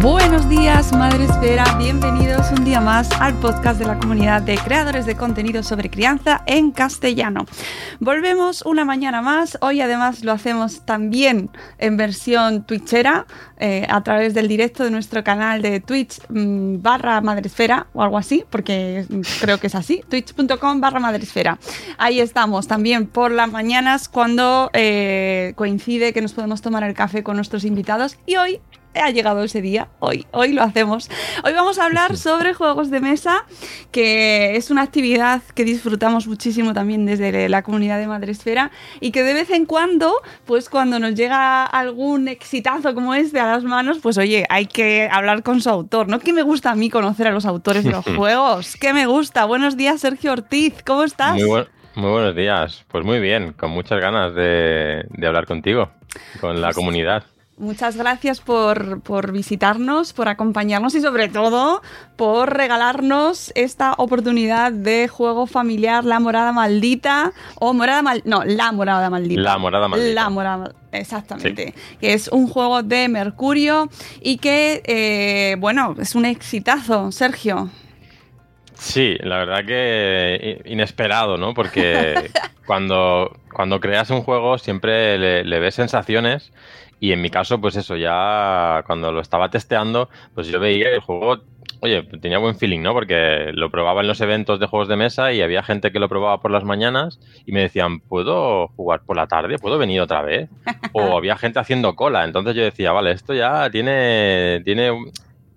Buenos días, Madre Esfera. Bienvenidos un día más al podcast de la comunidad de creadores de contenido sobre crianza en castellano. Volvemos una mañana más. Hoy, además, lo hacemos también en versión twitchera eh, a través del directo de nuestro canal de Twitch mmm, barra Madresfera o algo así, porque creo que es así. Twitch.com barra Madresfera. Ahí estamos también por las mañanas cuando eh, coincide que nos podemos tomar el café con nuestros invitados. Y hoy ha llegado ese día, hoy, hoy lo hacemos. Hoy vamos a hablar sobre juegos de mesa, que es una actividad que disfrutamos muchísimo también desde la comunidad de Madresfera y que de vez en cuando, pues cuando nos llega algún exitazo como este a las manos, pues oye, hay que hablar con su autor, ¿no? Que me gusta a mí conocer a los autores de los juegos, que me gusta. Buenos días, Sergio Ortiz, ¿cómo estás? Muy, buen, muy buenos días, pues muy bien, con muchas ganas de, de hablar contigo, con la comunidad. Muchas gracias por, por, visitarnos, por acompañarnos y sobre todo por regalarnos esta oportunidad de juego familiar La Morada Maldita o Morada Mal no, La Morada Maldita. La Morada Maldita. La Morada Exactamente, sí. que es un juego de Mercurio y que, eh, bueno, es un exitazo, Sergio. Sí, la verdad que inesperado, ¿no? Porque cuando, cuando creas un juego siempre le, le ves sensaciones y en mi caso, pues eso, ya cuando lo estaba testeando, pues yo veía el juego, oye, tenía buen feeling, ¿no? Porque lo probaba en los eventos de juegos de mesa y había gente que lo probaba por las mañanas y me decían, ¿puedo jugar por la tarde? ¿Puedo venir otra vez? O había gente haciendo cola. Entonces yo decía, vale, esto ya tiene, tiene,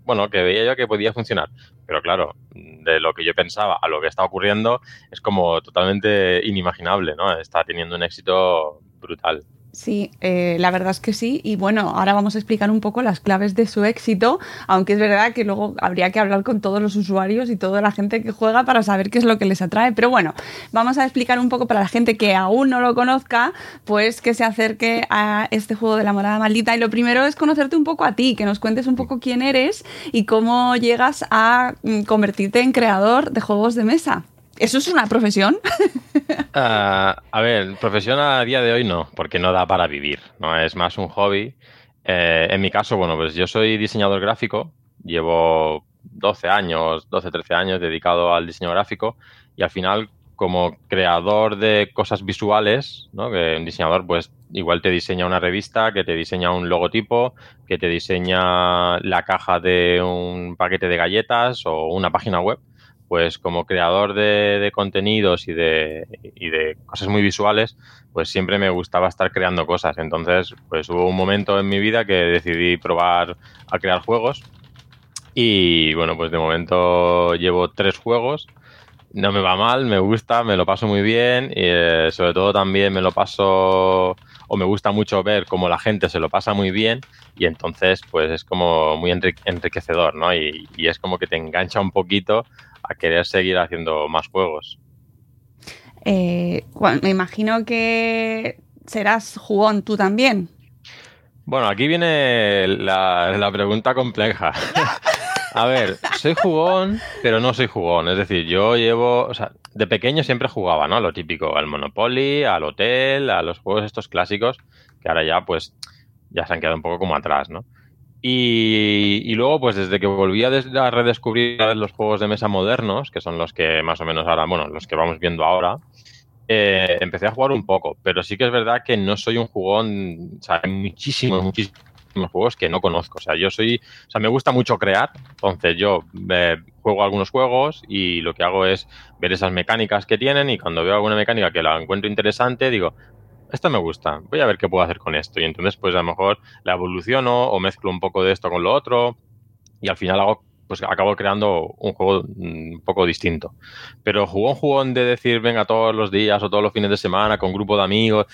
bueno, que veía yo que podía funcionar. Pero claro, de lo que yo pensaba a lo que está ocurriendo es como totalmente inimaginable, ¿no? Está teniendo un éxito brutal. Sí, eh, la verdad es que sí. Y bueno, ahora vamos a explicar un poco las claves de su éxito, aunque es verdad que luego habría que hablar con todos los usuarios y toda la gente que juega para saber qué es lo que les atrae. Pero bueno, vamos a explicar un poco para la gente que aún no lo conozca, pues que se acerque a este juego de la morada maldita. Y lo primero es conocerte un poco a ti, que nos cuentes un poco quién eres y cómo llegas a convertirte en creador de juegos de mesa. ¿Eso es una profesión? uh, a ver, profesión a día de hoy no, porque no da para vivir, ¿no? Es más un hobby. Eh, en mi caso, bueno, pues yo soy diseñador gráfico, llevo 12 años, 12, 13 años dedicado al diseño gráfico y al final como creador de cosas visuales, ¿no? Que un diseñador pues igual te diseña una revista, que te diseña un logotipo, que te diseña la caja de un paquete de galletas o una página web pues como creador de, de contenidos y de, y de, cosas muy visuales, pues siempre me gustaba estar creando cosas. Entonces, pues hubo un momento en mi vida que decidí probar a crear juegos. Y bueno, pues de momento llevo tres juegos. No me va mal, me gusta, me lo paso muy bien. Y eh, sobre todo también me lo paso o me gusta mucho ver cómo la gente se lo pasa muy bien y entonces pues es como muy enriquecedor, ¿no? Y, y es como que te engancha un poquito a querer seguir haciendo más juegos. Eh, bueno, me imagino que serás jugón tú también. Bueno, aquí viene la, la pregunta compleja. A ver, soy jugón, pero no soy jugón. Es decir, yo llevo, o sea, de pequeño siempre jugaba, ¿no? Lo típico, al Monopoly, al Hotel, a los juegos estos clásicos, que ahora ya, pues, ya se han quedado un poco como atrás, ¿no? Y, luego, pues desde que volví a, redescubrir los juegos de mesa modernos, que son los que más o menos ahora, bueno, los que vamos viendo ahora, eh, empecé a jugar un poco. Pero sí que es verdad que no soy un jugón, o sea, hay muchísimos, muchísimos juegos que no conozco. O sea, yo soy, o sea, me gusta mucho crear, entonces yo eh, juego algunos juegos y lo que hago es ver esas mecánicas que tienen y cuando veo alguna mecánica que la encuentro interesante, digo, esto me gusta, voy a ver qué puedo hacer con esto. Y entonces, pues a lo mejor la evoluciono o mezclo un poco de esto con lo otro y al final hago, pues acabo creando un juego mm, un poco distinto. Pero jugón, jugón de decir, venga, todos los días o todos los fines de semana con grupo de amigos,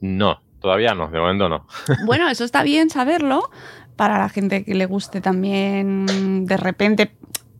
no, todavía no, de momento no. Bueno, eso está bien saberlo para la gente que le guste también de repente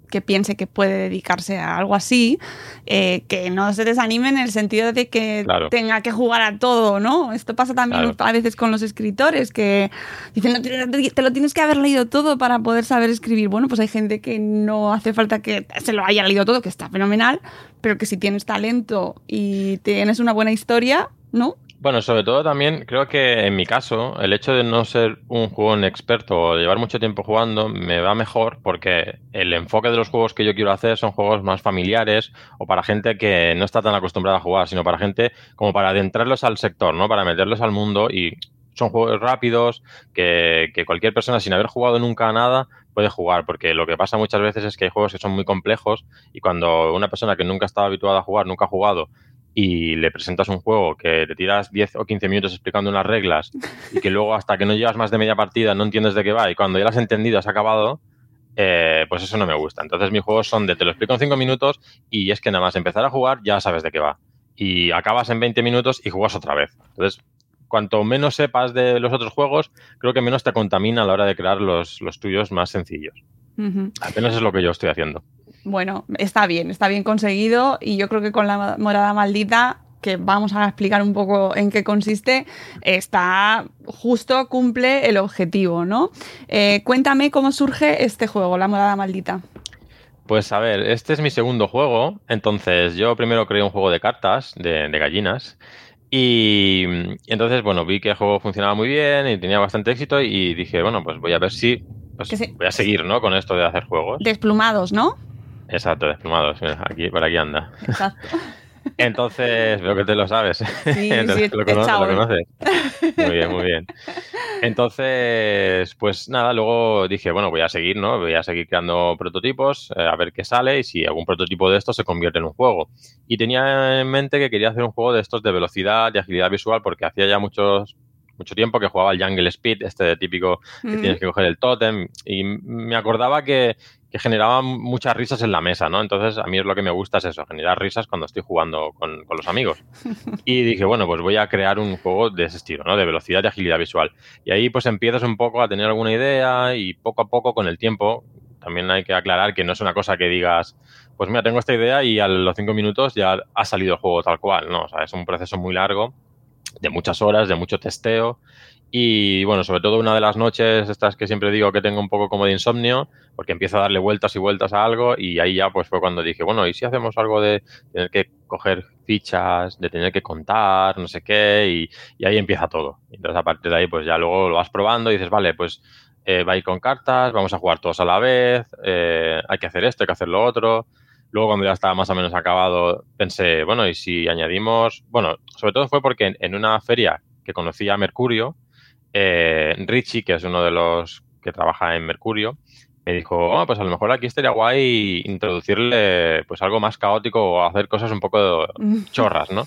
que piense que puede dedicarse a algo así, eh, que no se desanime en el sentido de que tenga que jugar a todo, ¿no? Esto pasa también a veces con los escritores, que dicen, te lo tienes que haber leído todo para poder saber escribir. Bueno, pues hay gente que no hace falta que se lo haya leído todo, que está fenomenal, pero que si tienes talento y tienes una buena historia, ¿no? Bueno, sobre todo también creo que en mi caso, el hecho de no ser un jugador experto o llevar mucho tiempo jugando me va mejor porque el enfoque de los juegos que yo quiero hacer son juegos más familiares o para gente que no está tan acostumbrada a jugar, sino para gente como para adentrarlos al sector, ¿no? Para meterlos al mundo y son juegos rápidos que, que cualquier persona sin haber jugado nunca nada puede jugar, porque lo que pasa muchas veces es que hay juegos que son muy complejos y cuando una persona que nunca estaba habituada a jugar, nunca ha jugado y le presentas un juego que te tiras 10 o 15 minutos explicando unas reglas y que luego hasta que no llevas más de media partida no entiendes de qué va y cuando ya lo has entendido, has acabado, eh, pues eso no me gusta. Entonces mis juegos son de te lo explico en 5 minutos y es que nada más empezar a jugar ya sabes de qué va. Y acabas en 20 minutos y juegas otra vez. Entonces, cuanto menos sepas de los otros juegos, creo que menos te contamina a la hora de crear los, los tuyos más sencillos. Apenas es lo que yo estoy haciendo bueno, está bien, está bien conseguido y yo creo que con la morada maldita que vamos a explicar un poco en qué consiste, está justo, cumple el objetivo, ¿no? Eh, cuéntame cómo surge este juego, La Morada Maldita. Pues a ver, este es mi segundo juego, entonces yo primero creé un juego de cartas, de, gallinas, y, entonces, bueno, vi que el juego funcionaba muy bien y tenía bastante éxito y dije, bueno, pues voy a ver si pues, voy a seguir, ¿no? Con esto de hacer juegos. Desplumados, ¿no? Exacto, desplumados. aquí, por aquí anda. Exacto. Entonces, veo que te lo sabes. Sí, sí, lo, conoces, lo conoces. Muy bien, muy bien. Entonces, pues nada, luego dije, bueno, voy a seguir, ¿no? Voy a seguir creando prototipos, eh, a ver qué sale y si algún prototipo de estos se convierte en un juego. Y tenía en mente que quería hacer un juego de estos de velocidad y agilidad visual porque hacía ya muchos mucho tiempo que jugaba el Jungle Speed, este típico que tienes que coger el tótem, y me acordaba que, que generaba muchas risas en la mesa, ¿no? Entonces, a mí es lo que me gusta es eso, generar risas cuando estoy jugando con, los amigos. Y dije, bueno, pues voy a crear un juego de ese estilo, ¿no? De velocidad y agilidad visual. Y ahí pues empiezas un poco a tener alguna idea y poco a poco con el tiempo, también hay que aclarar que no es una cosa que digas, pues mira, tengo esta idea y a los cinco minutos ya ha salido el juego tal cual, ¿no? O sea, es un proceso muy largo, de muchas horas, de mucho testeo y bueno, sobre todo una de las noches, estas que siempre digo que tengo un poco como de insomnio, porque empiezo a darle vueltas y vueltas a algo y ahí ya pues fue cuando dije, bueno, ¿y si hacemos algo de tener que coger fichas, de tener que contar, no sé qué? Y, ahí empieza todo. Entonces a partir de ahí pues ya luego lo vas probando y dices, vale, pues eh, va a ir con cartas, vamos a jugar todos a la vez, eh, hay que hacer esto, hay que hacer lo otro. Luego, cuando ya estaba más o menos acabado, pensé, bueno, y si añadimos, bueno, sobre todo fue porque en, en una feria que conocí a Mercurio, eh, Richie, que es uno de los que trabaja en Mercurio, me dijo, oh, pues a lo mejor aquí estaría guay introducirle pues algo más caótico o hacer cosas un poco chorras, ¿no?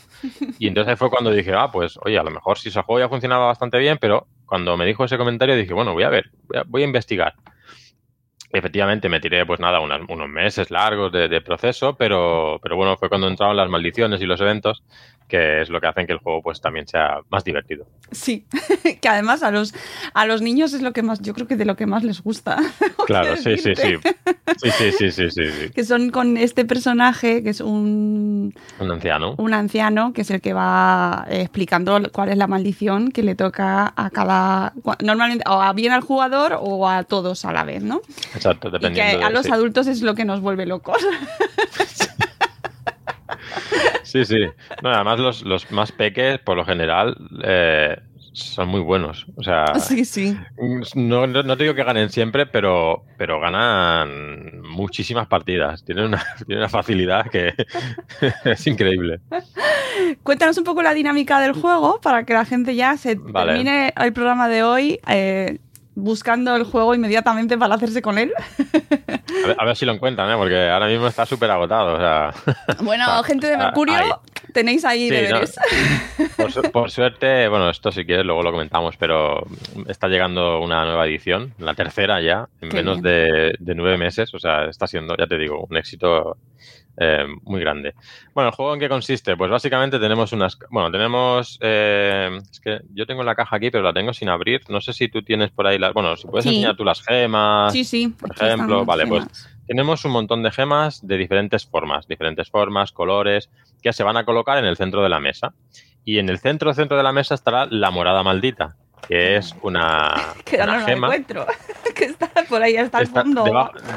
Y entonces fue cuando dije, ah, pues oye, a lo mejor si ese juego ya funcionaba bastante bien, pero cuando me dijo ese comentario dije, bueno, voy a ver, voy a, investigar. Efectivamente, me tiré, pues nada, unos meses largos de, proceso, pero, pero bueno, fue cuando entraron las maldiciones y los eventos que es lo que hacen que el juego pues también sea más divertido. Sí, que además a los, a los niños es lo que más, yo creo que de lo que más les gusta. Claro, sí, sí, sí. Sí, sí, sí, sí, sí, sí. Que son con este personaje que es un... Un anciano. Un anciano que es el que va eh, explicando cuál es la maldición que le toca a cada... Normalmente o a bien al jugador o a todos a la vez, ¿no? Exacto, dependiendo. Y que a los adultos es lo que nos vuelve locos. Sí, sí. No, además los, los, más peques, por lo general, eh, son muy buenos. O sea, sí, sí. No, no, te digo que ganen siempre, pero, pero ganan muchísimas partidas. Tienen una, tienen una facilidad que es increíble. Cuéntanos un poco la dinámica del juego para que la gente ya se termine el programa de hoy. Eh, buscando el juego inmediatamente para hacerse con él. A ver, si lo encuentran, ¿eh? porque ahora mismo está súper agotado. bueno, gente de Mercurio, tenéis ahí deberes. por, suerte, bueno, esto si quieres luego lo comentamos, pero está llegando una nueva edición, la tercera ya, en menos de, de, nueve meses. O sea, está siendo, ya te digo, un éxito eh, muy grande. Bueno, ¿el juego en qué consiste? Pues básicamente tenemos unas... Bueno, tenemos... Eh, es que yo tengo la caja aquí, pero la tengo sin abrir. No sé si tú tienes por ahí las... Bueno, si puedes enseñar tú las gemas. Sí, sí. Por ejemplo, vale, pues tenemos un montón de gemas de diferentes formas, diferentes formas, colores, que se van a colocar en el centro de la mesa. Y en el centro, centro de la mesa estará la morada maldita, que es una, que no gema. encuentro. que está por ahí hasta el fondo.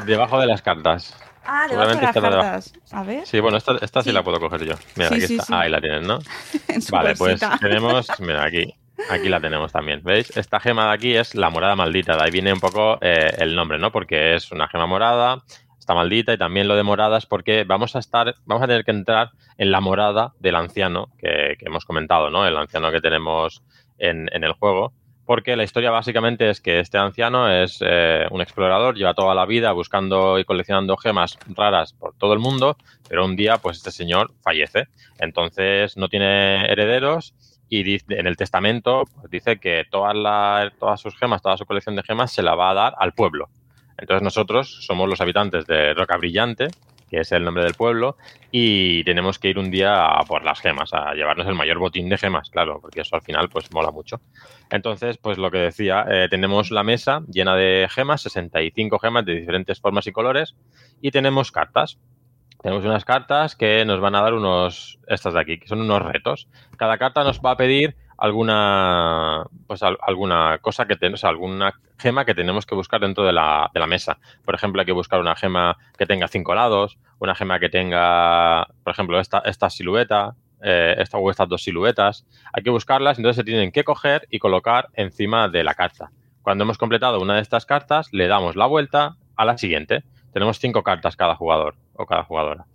debajo de las cartas. Ah, de las cartas. A ver. Sí, bueno, esta, sí. la puedo coger yo. Mira, aquí está. ahí la tienen, ¿no? vale, pues tenemos, mira, aquí, aquí la tenemos también. ¿Veis? Esta gema de aquí es la morada maldita. De ahí viene un poco eh, el nombre, ¿no? Porque es una gema morada, está maldita y también lo de morada es porque vamos a estar, vamos a tener que entrar en la morada del anciano que, hemos comentado, ¿no? El anciano que tenemos en, en el juego porque la historia básicamente es que este anciano es eh, un explorador, lleva toda la vida buscando y coleccionando gemas raras por todo el mundo, pero un día pues este señor fallece. Entonces no tiene herederos y en el testamento pues, dice que todas, todas sus gemas, toda su colección de gemas se la va a dar al pueblo. Entonces nosotros somos los habitantes de Roca Brillante que es el nombre del pueblo, y tenemos que ir un día a por las gemas, a llevarnos el mayor botín de gemas, claro, porque eso al final pues mola mucho. Entonces, pues lo que decía, eh, tenemos la mesa llena de gemas, 65 gemas de diferentes formas y colores, y tenemos cartas. Tenemos unas cartas que nos van a dar unos, estas de aquí, que son unos retos. Cada carta nos va a pedir alguna pues alguna cosa que tenemos, alguna gema que tenemos que buscar dentro de la, de la, mesa. Por ejemplo, hay que buscar una gema que tenga cinco lados, una gema que tenga, por ejemplo, esta, esta silueta, eh, esta o estas dos siluetas. Hay que buscarlas, entonces se tienen que coger y colocar encima de la carta. Cuando hemos completado una de estas cartas, le damos la vuelta a la siguiente. Tenemos cinco cartas cada jugador o cada jugadora.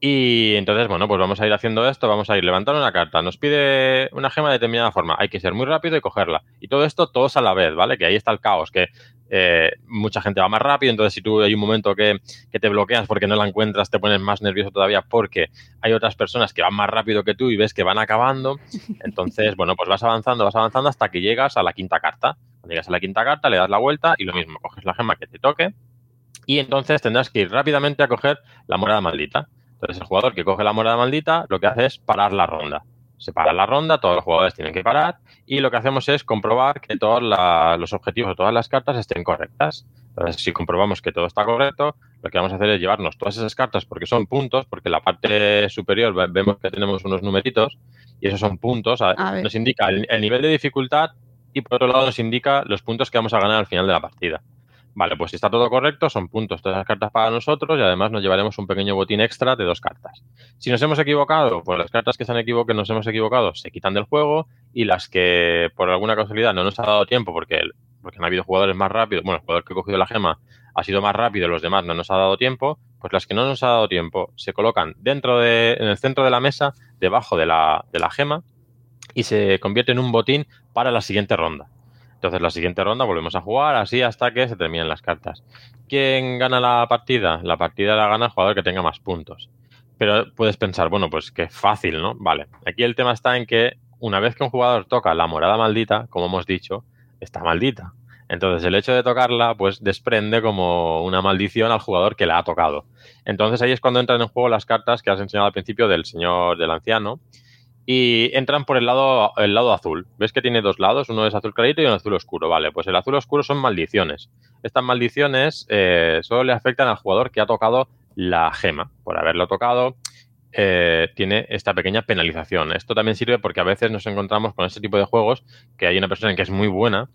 Y entonces, bueno, pues vamos a ir haciendo esto, vamos a ir levantando una carta, nos pide una gema de determinada forma, hay que ser muy rápido y cogerla. Y todo esto todos a la vez, ¿vale? Que ahí está el caos, que eh, mucha gente va más rápido, entonces si tú hay un momento que, que, te bloqueas porque no la encuentras, te pones más nervioso todavía porque hay otras personas que van más rápido que tú y ves que van acabando. Entonces, bueno, pues vas avanzando, vas avanzando hasta que llegas a la quinta carta. Cuando llegas a la quinta carta, le das la vuelta y lo mismo, coges la gema que te toque y entonces tendrás que ir rápidamente a coger la morada maldita. Entonces el jugador que coge la morada maldita lo que hace es parar la ronda. Se para la ronda, todos los jugadores tienen que parar y lo que hacemos es comprobar que todos los objetivos o todas las cartas estén correctas. Entonces, si comprobamos que todo está correcto, lo que vamos a hacer es llevarnos todas esas cartas porque son puntos, porque en la parte superior vemos que tenemos unos numeritos y esos son puntos. Nos indica el nivel de dificultad y por otro lado nos indica los puntos que vamos a ganar al final de la partida. Vale, pues si está todo correcto, son puntos todas las cartas para nosotros y además nos llevaremos un pequeño botín extra de dos cartas. Si nos hemos equivocado, pues las cartas que se han nos hemos equivocado, se quitan del juego y las que por alguna casualidad no nos ha dado tiempo porque, porque han habido jugadores más rápidos, bueno, el jugador que ha cogido la gema ha sido más rápido, los demás no nos ha dado tiempo, pues las que no nos ha dado tiempo se colocan dentro de, en el centro de la mesa, debajo de la, de la gema y se convierte en un botín para la siguiente ronda. Entonces, la siguiente ronda volvemos a jugar así hasta que se terminen las cartas. ¿Quién gana la partida? La partida la gana el jugador que tenga más puntos. Pero puedes pensar, bueno, pues qué fácil, ¿no? Vale. Aquí el tema está en que una vez que un jugador toca la morada maldita, como hemos dicho, está maldita. Entonces, el hecho de tocarla, pues desprende como una maldición al jugador que la ha tocado. Entonces, ahí es cuando entran en juego las cartas que has enseñado al principio del señor, del anciano, y entran por el lado, el lado azul. ¿Ves que tiene dos lados? Uno es azul clarito y uno azul oscuro. Vale, pues el azul oscuro son maldiciones. Estas maldiciones eh, solo le afectan al jugador que ha tocado la gema. Por haberlo tocado, eh, tiene esta pequeña penalización. Esto también sirve porque a veces nos encontramos con este tipo de juegos que hay una persona que es muy buena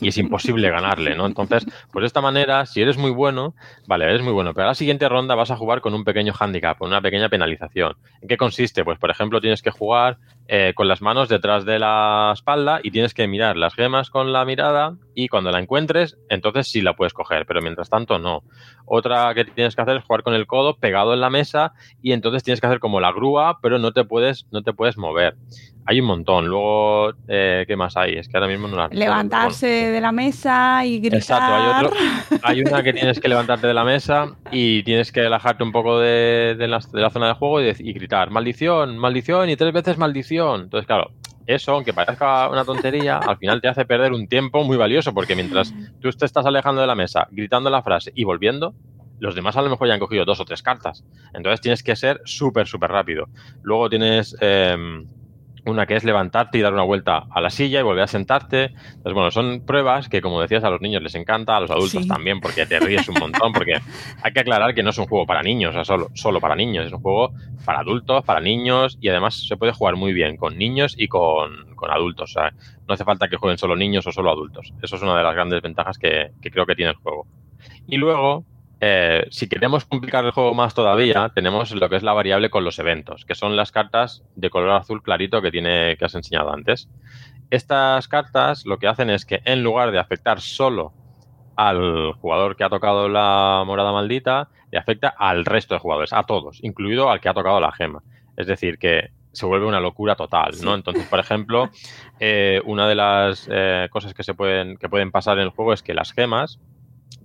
y es imposible ganarle, ¿no? Entonces, pues de esta manera, si eres muy bueno, vale, eres muy bueno, pero a la siguiente ronda vas a jugar con un pequeño handicap, con una pequeña penalización. ¿En qué consiste? Pues, por ejemplo, tienes que jugar eh, con las manos detrás de la espalda y tienes que mirar las gemas con la mirada y cuando la encuentres, entonces sí la puedes coger, pero mientras tanto no. Otra que tienes que hacer es jugar con el codo pegado en la mesa y entonces tienes que hacer como la grúa, pero no te puedes, no te puedes mover. Hay un montón. Luego, eh, ¿qué más hay? Es que ahora mismo no la Levantarse de la mesa y gritar. Exacto, hay, otro, hay una que tienes que levantarte de la mesa y tienes que relajarte un poco de, de, la, de la, zona de juego y, y, gritar maldición, maldición y tres veces maldición. Entonces, claro, eso, aunque parezca una tontería, al final te hace perder un tiempo muy valioso porque mientras tú te estás alejando de la mesa, gritando la frase y volviendo, los demás a lo mejor ya han cogido dos o tres cartas. Entonces tienes que ser súper, súper rápido. Luego tienes... Eh, una que es levantarte y dar una vuelta a la silla y volver a sentarte. Entonces, bueno, son pruebas que, como decías, a los niños les encanta, a los adultos sí. también, porque te ríes un montón, porque hay que aclarar que no es un juego para niños, o sea, solo, solo para niños, es un juego para adultos, para niños, y además se puede jugar muy bien con niños y con, con adultos. O sea, no hace falta que jueguen solo niños o solo adultos. Eso es una de las grandes ventajas que, que creo que tiene el juego. Y luego, eh, si queremos complicar el juego más todavía, tenemos lo que es la variable con los eventos, que son las cartas de color azul clarito que, tiene, que has enseñado antes. Estas cartas lo que hacen es que en lugar de afectar solo al jugador que ha tocado la morada maldita, le afecta al resto de jugadores, a todos, incluido al que ha tocado la gema. Es decir, que se vuelve una locura total, ¿no? Entonces, por ejemplo, eh, una de las eh, cosas que se pueden, que pueden pasar en el juego es que las gemas,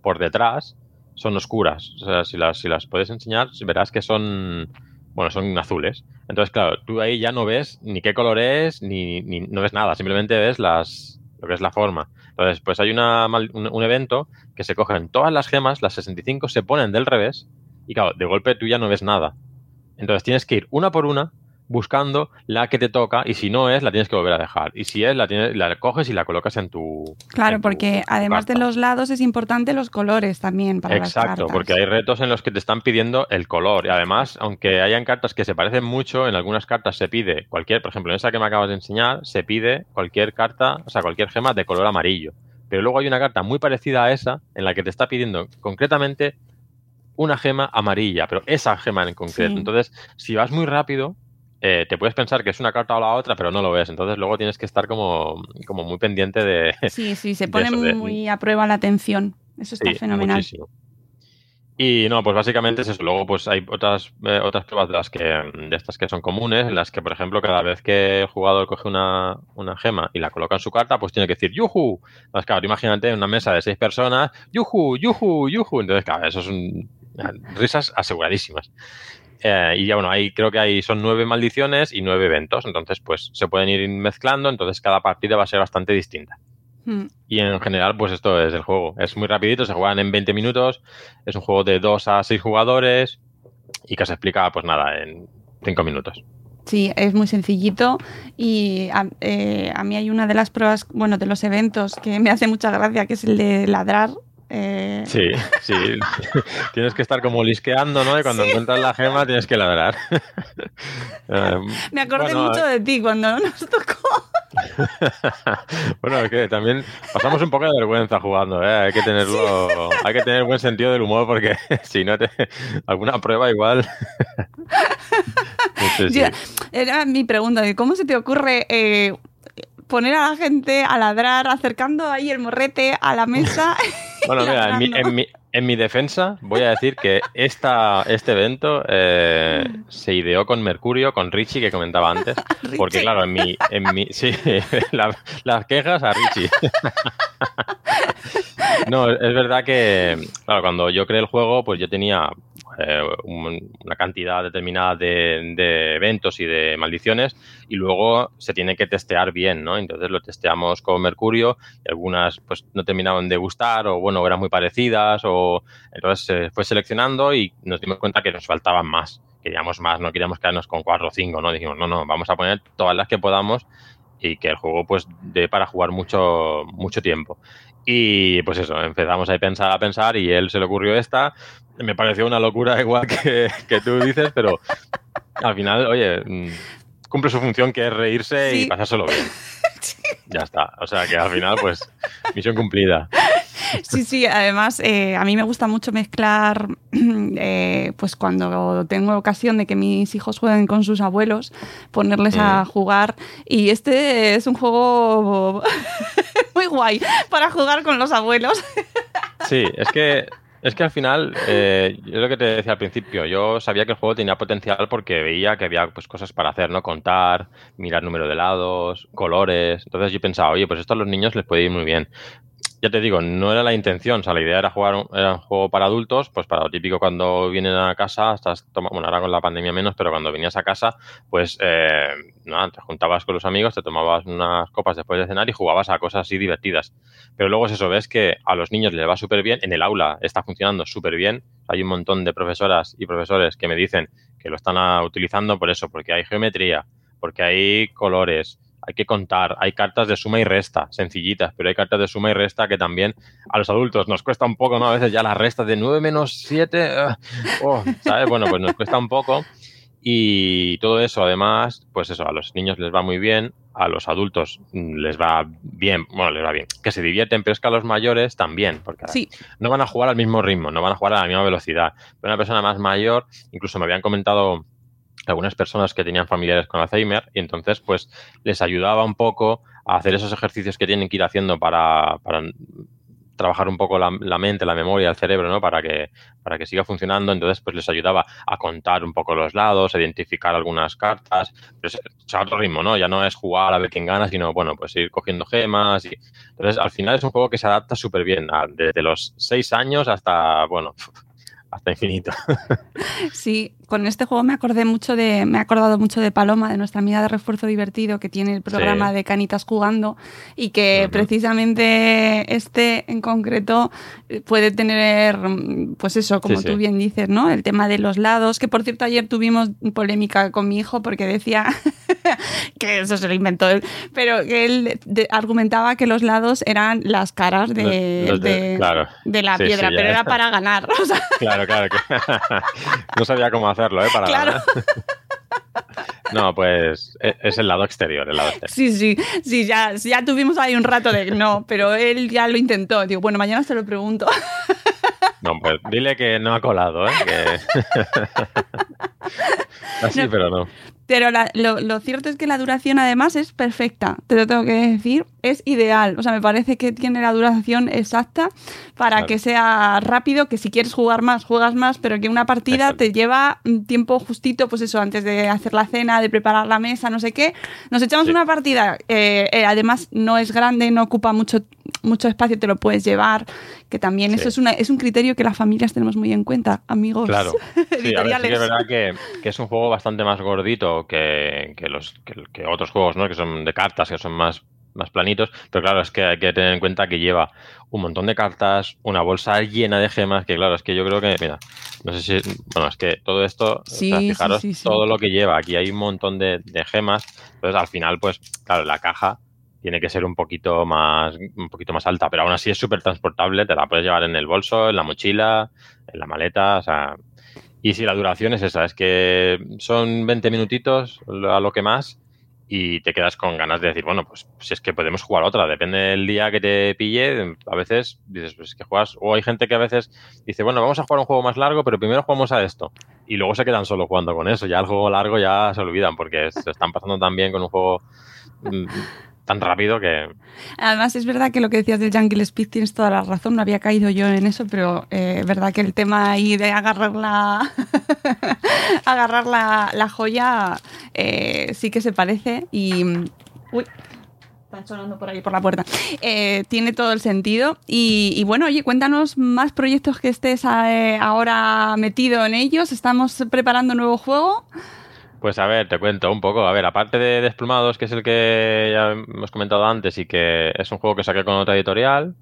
por detrás, son oscuras. O sea, si las, si las puedes enseñar, verás que son, bueno, son azules. Entonces, claro, tú ahí ya no ves ni qué color es, ni, ni no ves nada, simplemente ves las, lo que es la forma. Entonces, pues hay una, un, un, evento que se cogen todas las gemas, las 65, se ponen del revés, y claro, de golpe tú ya no ves nada. Entonces tienes que ir una por una buscando la que te toca y si no es, la tienes que volver a dejar. Y si es, la, tienes, la coges y la colocas en tu. Claro, en tu porque además carta. de los lados es importante los colores también para Exacto, las cartas. porque hay retos en los que te están pidiendo el color. Y además, aunque hayan cartas que se parecen mucho, en algunas cartas se pide cualquier, por ejemplo, en esa que me acabas de enseñar, se pide cualquier carta, o sea, cualquier gema de color amarillo. Pero luego hay una carta muy parecida a esa en la que te está pidiendo concretamente una gema amarilla, pero esa gema en concreto. Sí. Entonces, si vas muy rápido, eh, te puedes pensar que es una carta o la otra, pero no lo ves. Entonces luego tienes que estar como, como muy pendiente de... Sí, sí, se pone eso, de- muy a prueba la atención. Eso está Sí, fenomenal. muchísimo. Y no, pues básicamente es eso. Luego, pues hay otras, eh, otras pruebas de las que, de estas que son comunes, en las que, por ejemplo, cada vez que el jugador coge una, una gema y la coloca en su carta, pues tiene que decir ¡Yuhu! Entonces, claro, imagínate una mesa de seis personas, ¡Yuhu! ¡Yuhu! ¡Yuhu! Entonces, claro, eso es un, risas aseguradísimas. Eh, y ya bueno, ahí creo que hay son nueve maldiciones y nueve eventos, entonces pues se pueden ir mezclando, entonces cada partida va a ser bastante distinta. Mm. Y en general, pues esto es el juego. Es muy rapidito, se juegan en 20 minutos, es un juego de 2 a 6 jugadores y que se explica, pues nada, en 5 minutos. Sí, es muy sencillito y a, eh, a mí hay una de las pruebas, bueno, de los eventos que me hace mucha gracia, que es el de ladrar. Eh, Sí, sí. tienes que estar como lisqueando, ¿no? Y cuando Sí. encuentras la gema tienes que ladrar. Eh, Me acordé bueno, mucho de ti cuando nos tocó. bueno, es que también pasamos un poco de vergüenza jugando, ¿eh? Hay que tenerlo, hay que tener buen sentido del humor porque si no te alguna prueba igual. Sí, sí. Yo- era mi pregunta, ¿cómo se te ocurre eh, poner a la gente a ladrar acercando ahí el morrete a la mesa? Bueno, mira, en mi, en, mi, en mi defensa voy a decir que esta, este evento eh, se ideó con Mercurio, con Richie que comentaba antes, porque claro, en mi, en mi sí, la- las quejas a Richie. No, es verdad que, claro, cuando yo creé el juego, pues yo tenía eh, un- una cantidad determinada de, de eventos y de maldiciones y luego se tiene que testear bien, ¿no? Entonces lo testeamos con Mercurio y algunas pues no terminaban de gustar o bueno, eran muy parecidas o entonces se fue seleccionando y nos dimos cuenta que nos faltaban más. Queríamos más, no queríamos quedarnos con cuatro o cinco, ¿no? Dijimos, no, no, vamos a poner todas las que podamos y que el juego pues dé para jugar mucho, mucho tiempo. Y pues eso, empezamos a pensar, a pensar y él se le ocurrió esta. Me pareció una locura igual que, que tú dices, pero al final, oye, mm, cumple su función que es reírse Sí. y pasárselo bien. Ya está. O sea que al final, pues, misión cumplida. Sí, sí, además eh, a mí me gusta mucho mezclar, eh, pues cuando tengo ocasión de que mis hijos jueguen con sus abuelos, ponerles a Mm. jugar. Y este es un juego muy guay para jugar con los abuelos. Sí, es que, es que al final, eh, yo lo que te decía al principio, yo sabía que el juego tenía potencial porque veía que había pues, cosas para hacer, ¿no? Contar, mirar número de lados, colores. Entonces yo pensaba, oye, pues esto a los niños les puede ir muy bien. Ya te digo, no era la intención, o sea, la idea era jugar un, era un juego para adultos, pues para lo típico cuando vienen a casa, estás toma- bueno, ahora con la pandemia menos, pero cuando venías a casa, pues eh, nada, te juntabas con los amigos, te tomabas unas copas después de cenar y jugabas a cosas así divertidas. Pero luego es eso, ves que a los niños les va súper bien, en el aula está funcionando súper bien, hay un montón de profesoras y profesores que me dicen que lo están utilizando por eso, porque hay geometría, porque hay colores, hay que contar, hay cartas de suma y resta, sencillitas, pero hay cartas de suma y resta que también a los adultos nos cuesta un poco, ¿no? A veces ya las restas de 9 menos 7, oh, ¿sabes? Bueno, pues nos cuesta un poco y todo eso, además, pues eso, a los niños les va muy bien, a los adultos les va bien, bueno, les va bien, que se divierten, pero es que a los mayores también, porque Sí, no van a jugar al mismo ritmo, no van a jugar a la misma velocidad. Pero una persona más mayor, incluso me habían comentado algunas personas que tenían familiares con Alzheimer y entonces pues les ayudaba un poco a hacer esos ejercicios que tienen que ir haciendo para, para trabajar un poco la, mente, la memoria, el cerebro, ¿no? Para que, para que siga funcionando. Entonces, pues les ayudaba a contar un poco los lados, a identificar algunas cartas. Pues, o sea, a otro ritmo, ¿no? Ya no es jugar a ver quién gana, sino, bueno, pues ir cogiendo gemas. Y... Entonces, al final es un juego que se adapta súper bien, desde los seis años hasta, bueno, hasta infinito. Sí, con este juego me acordé mucho de, me he acordado mucho de Paloma, de nuestra amiga de refuerzo divertido que tiene el programa Sí. de Canitas jugando y que precisamente este en concreto eh, puede tener, mm, pues eso, como Sí, tú sí. bien dices, ¿no? El tema de los lados, que por cierto ayer tuvimos polémica con mi hijo porque decía que eso se lo inventó él, pero que él de- argumentaba que los lados eran las caras de, Los- los de- de- claro. de la piedra, pero era para ganar. o sea, Claro, claro. que- no sabía cómo hacerlo, ¿eh? Para Claro. No, pues e- es el lado exterior, el lado exterior. Sí, sí, sí, ya, ya tuvimos ahí un rato de no, pero él ya lo intentó. Digo, bueno, mañana se lo pregunto. No, pues dile que no ha colado, ¿eh? Que... Así, No. pero no. Pero la- lo, lo cierto es que la duración además es perfecta, te lo tengo que decir, es ideal. O sea, me parece que tiene la duración exacta para Claro. que sea rápido, que si quieres jugar más, juegas más, pero que una partida Exacto. te lleva un tiempo justito, pues eso, antes de hacer la cena, de preparar la mesa, no sé qué. Nos echamos Sí. una partida, eh, eh, además no es grande, no ocupa mucho, mucho espacio, te lo puedes llevar, que también Sí. eso es, una, es un criterio que las familias tenemos muy en cuenta, amigos. Claro. Sí, a ver, sí que es verdad que, que es un juego bastante más gordito que, que los, que, que otros juegos, ¿no? Que son de cartas, que son más, más planitos. Pero claro, es que hay que tener en cuenta que lleva un montón de cartas, una bolsa llena de gemas, que claro, es que yo creo que, mira, no sé si, bueno, es que todo esto, o sea, fijaros sí, sí. todo lo que lleva. Aquí hay un montón de, de gemas. Entonces, al final, pues, claro, la caja tiene que ser un poquito más un poquito más alta, pero aún así es súper transportable, te la puedes llevar en el bolso, en la mochila, en la maleta, o sea, y si la duración es esa, es que son 20 minutitos a lo que más y te quedas con ganas de decir, bueno, pues si es que podemos jugar otra, depende del día que te pille, a veces dices, pues es que juegas, o hay gente que a veces dice, bueno, vamos a jugar un juego más largo, pero primero jugamos a esto, y luego se quedan solo jugando con eso, ya el juego largo ya se olvidan, porque se están pasando tan bien con un juego mm, tan rápido que... Además, es verdad que lo que decías del Jungle Speed tienes toda la razón, no había caído yo en eso, pero eh, es verdad que el tema ahí de agarrar la, agarrar la, la joya eh, sí que se parece y... Uy, Están sonando por ahí por la puerta. Eh, tiene todo el sentido. Y, bueno, oye, cuéntanos más proyectos que estés eh, ahora metido en ellos. Estamos preparando un nuevo juego. Pues a ver, te cuento un poco. A ver, aparte de Desplumados, que es el que ya hemos comentado antes y que es un juego que saqué con otra editorial,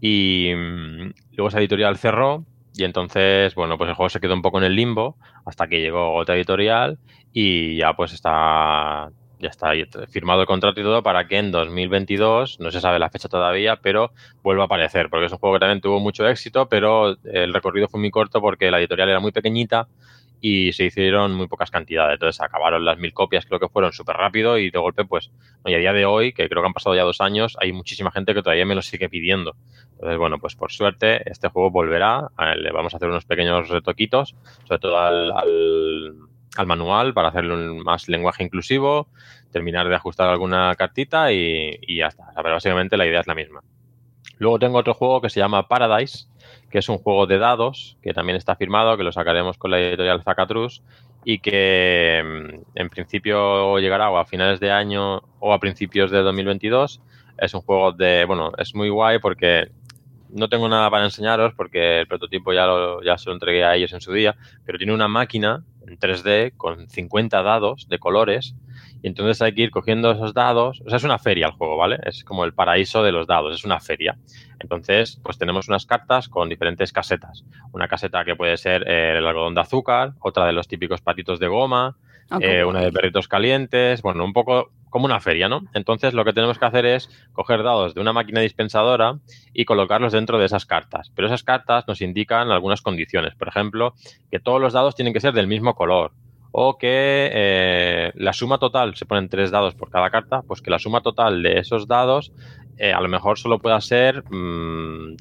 y mm, luego esa editorial cerró, y entonces, bueno, pues el juego se quedó un poco en el limbo hasta que llegó otra editorial y ya pues está ya está firmado el contrato y todo para que en 2022, no se sabe la fecha todavía, pero vuelva a aparecer, porque es un juego que también tuvo mucho éxito, pero el recorrido fue muy corto porque la editorial era muy pequeñita y se hicieron muy pocas cantidades. Entonces acabaron las mil copias, creo que fueron súper rápido y de golpe, pues, y a día de hoy, que creo que han pasado ya dos años, hay muchísima gente que todavía me lo sigue pidiendo. Entonces, bueno, pues por suerte este juego volverá. Le vamos a hacer unos pequeños retoquitos, sobre todo al al manual para hacerlo más lenguaje inclusivo, terminar de ajustar alguna cartita y, ya está. pero básicamente la idea es la misma. Luego tengo otro juego que se llama Paradise, que es un juego de dados que también está firmado, que lo sacaremos con la editorial Zacatrus y que mm, en principio llegará a finales de año o a principios de 2022. Es un juego de, bueno, es muy guay porque no tengo nada para enseñaros porque el prototipo ya, lo, ya se lo entregué a ellos en su día, pero tiene una máquina en 3D con 50 dados de colores y entonces hay que ir cogiendo esos dados. O sea, es una feria el juego, ¿vale? Es como el paraíso de los dados, es una feria. Entonces, pues tenemos unas cartas con diferentes casetas. Una caseta que puede ser eh, el algodón de azúcar, otra de los típicos patitos de goma, eh, una de perritos calientes, bueno, un poco como una feria, ¿no? Entonces lo que tenemos que hacer es coger dados de una máquina dispensadora y colocarlos dentro de esas cartas. Pero esas cartas nos indican algunas condiciones. Por ejemplo, que todos los dados tienen que ser del mismo color. O que eh, la suma total, se ponen tres dados por cada carta, pues que la suma total de esos dados eh, a lo mejor solo pueda ser 12. Mm,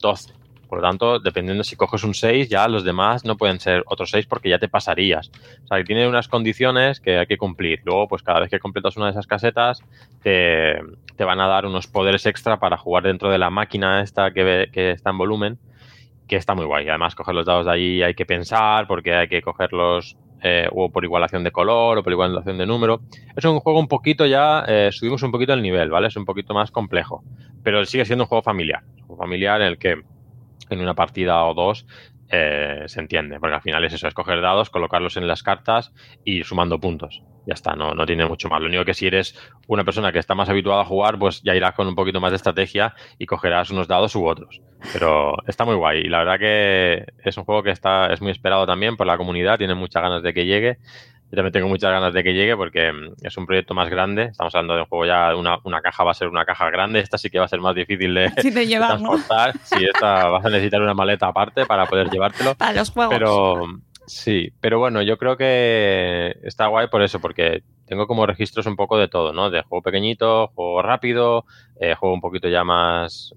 por lo tanto, dependiendo si coges un 6, ya los demás no pueden ser otros 6 porque ya te pasarías. O sea, que tiene unas condiciones que hay que cumplir. Luego, pues cada vez que completas una de esas casetas, te, van a dar unos poderes extra para jugar dentro de la máquina esta que, que está en volumen, que está muy guay. Además, coger los dados de ahí hay que pensar porque hay que cogerlos eh, o por igualación de color o por igualación de número. Es un juego un poquito ya, eh, subimos un poquito el nivel, ¿vale? Es un poquito más complejo, pero sigue siendo un juego familiar. Un juego familiar en el que en una partida o dos eh, se entiende, porque al final es eso, escoger dados, colocarlos en las cartas y sumando puntos. Ya está, no, no tiene mucho más. Lo único que si eres una persona que está más habituada a jugar, pues ya irás con un poquito más de estrategia y cogerás unos dados u otros. Pero está muy guay. Y la verdad que es un juego que está, es muy esperado también por la comunidad, tiene muchas ganas de que llegue. Yo también tengo muchas ganas de que llegue porque mm, es un proyecto más grande. Estamos hablando de un juego ya, una, una caja va a ser una caja grande. Esta sí que va a ser más difícil de, transportar. Sí, esta vas a necesitar una maleta aparte para poder llevártelo. Para los juegos. Pero sí, pero bueno, yo creo que está guay por eso, porque tengo como registros un poco de todo, ¿no? De juego pequeñito, juego rápido, eh, juego un poquito ya más,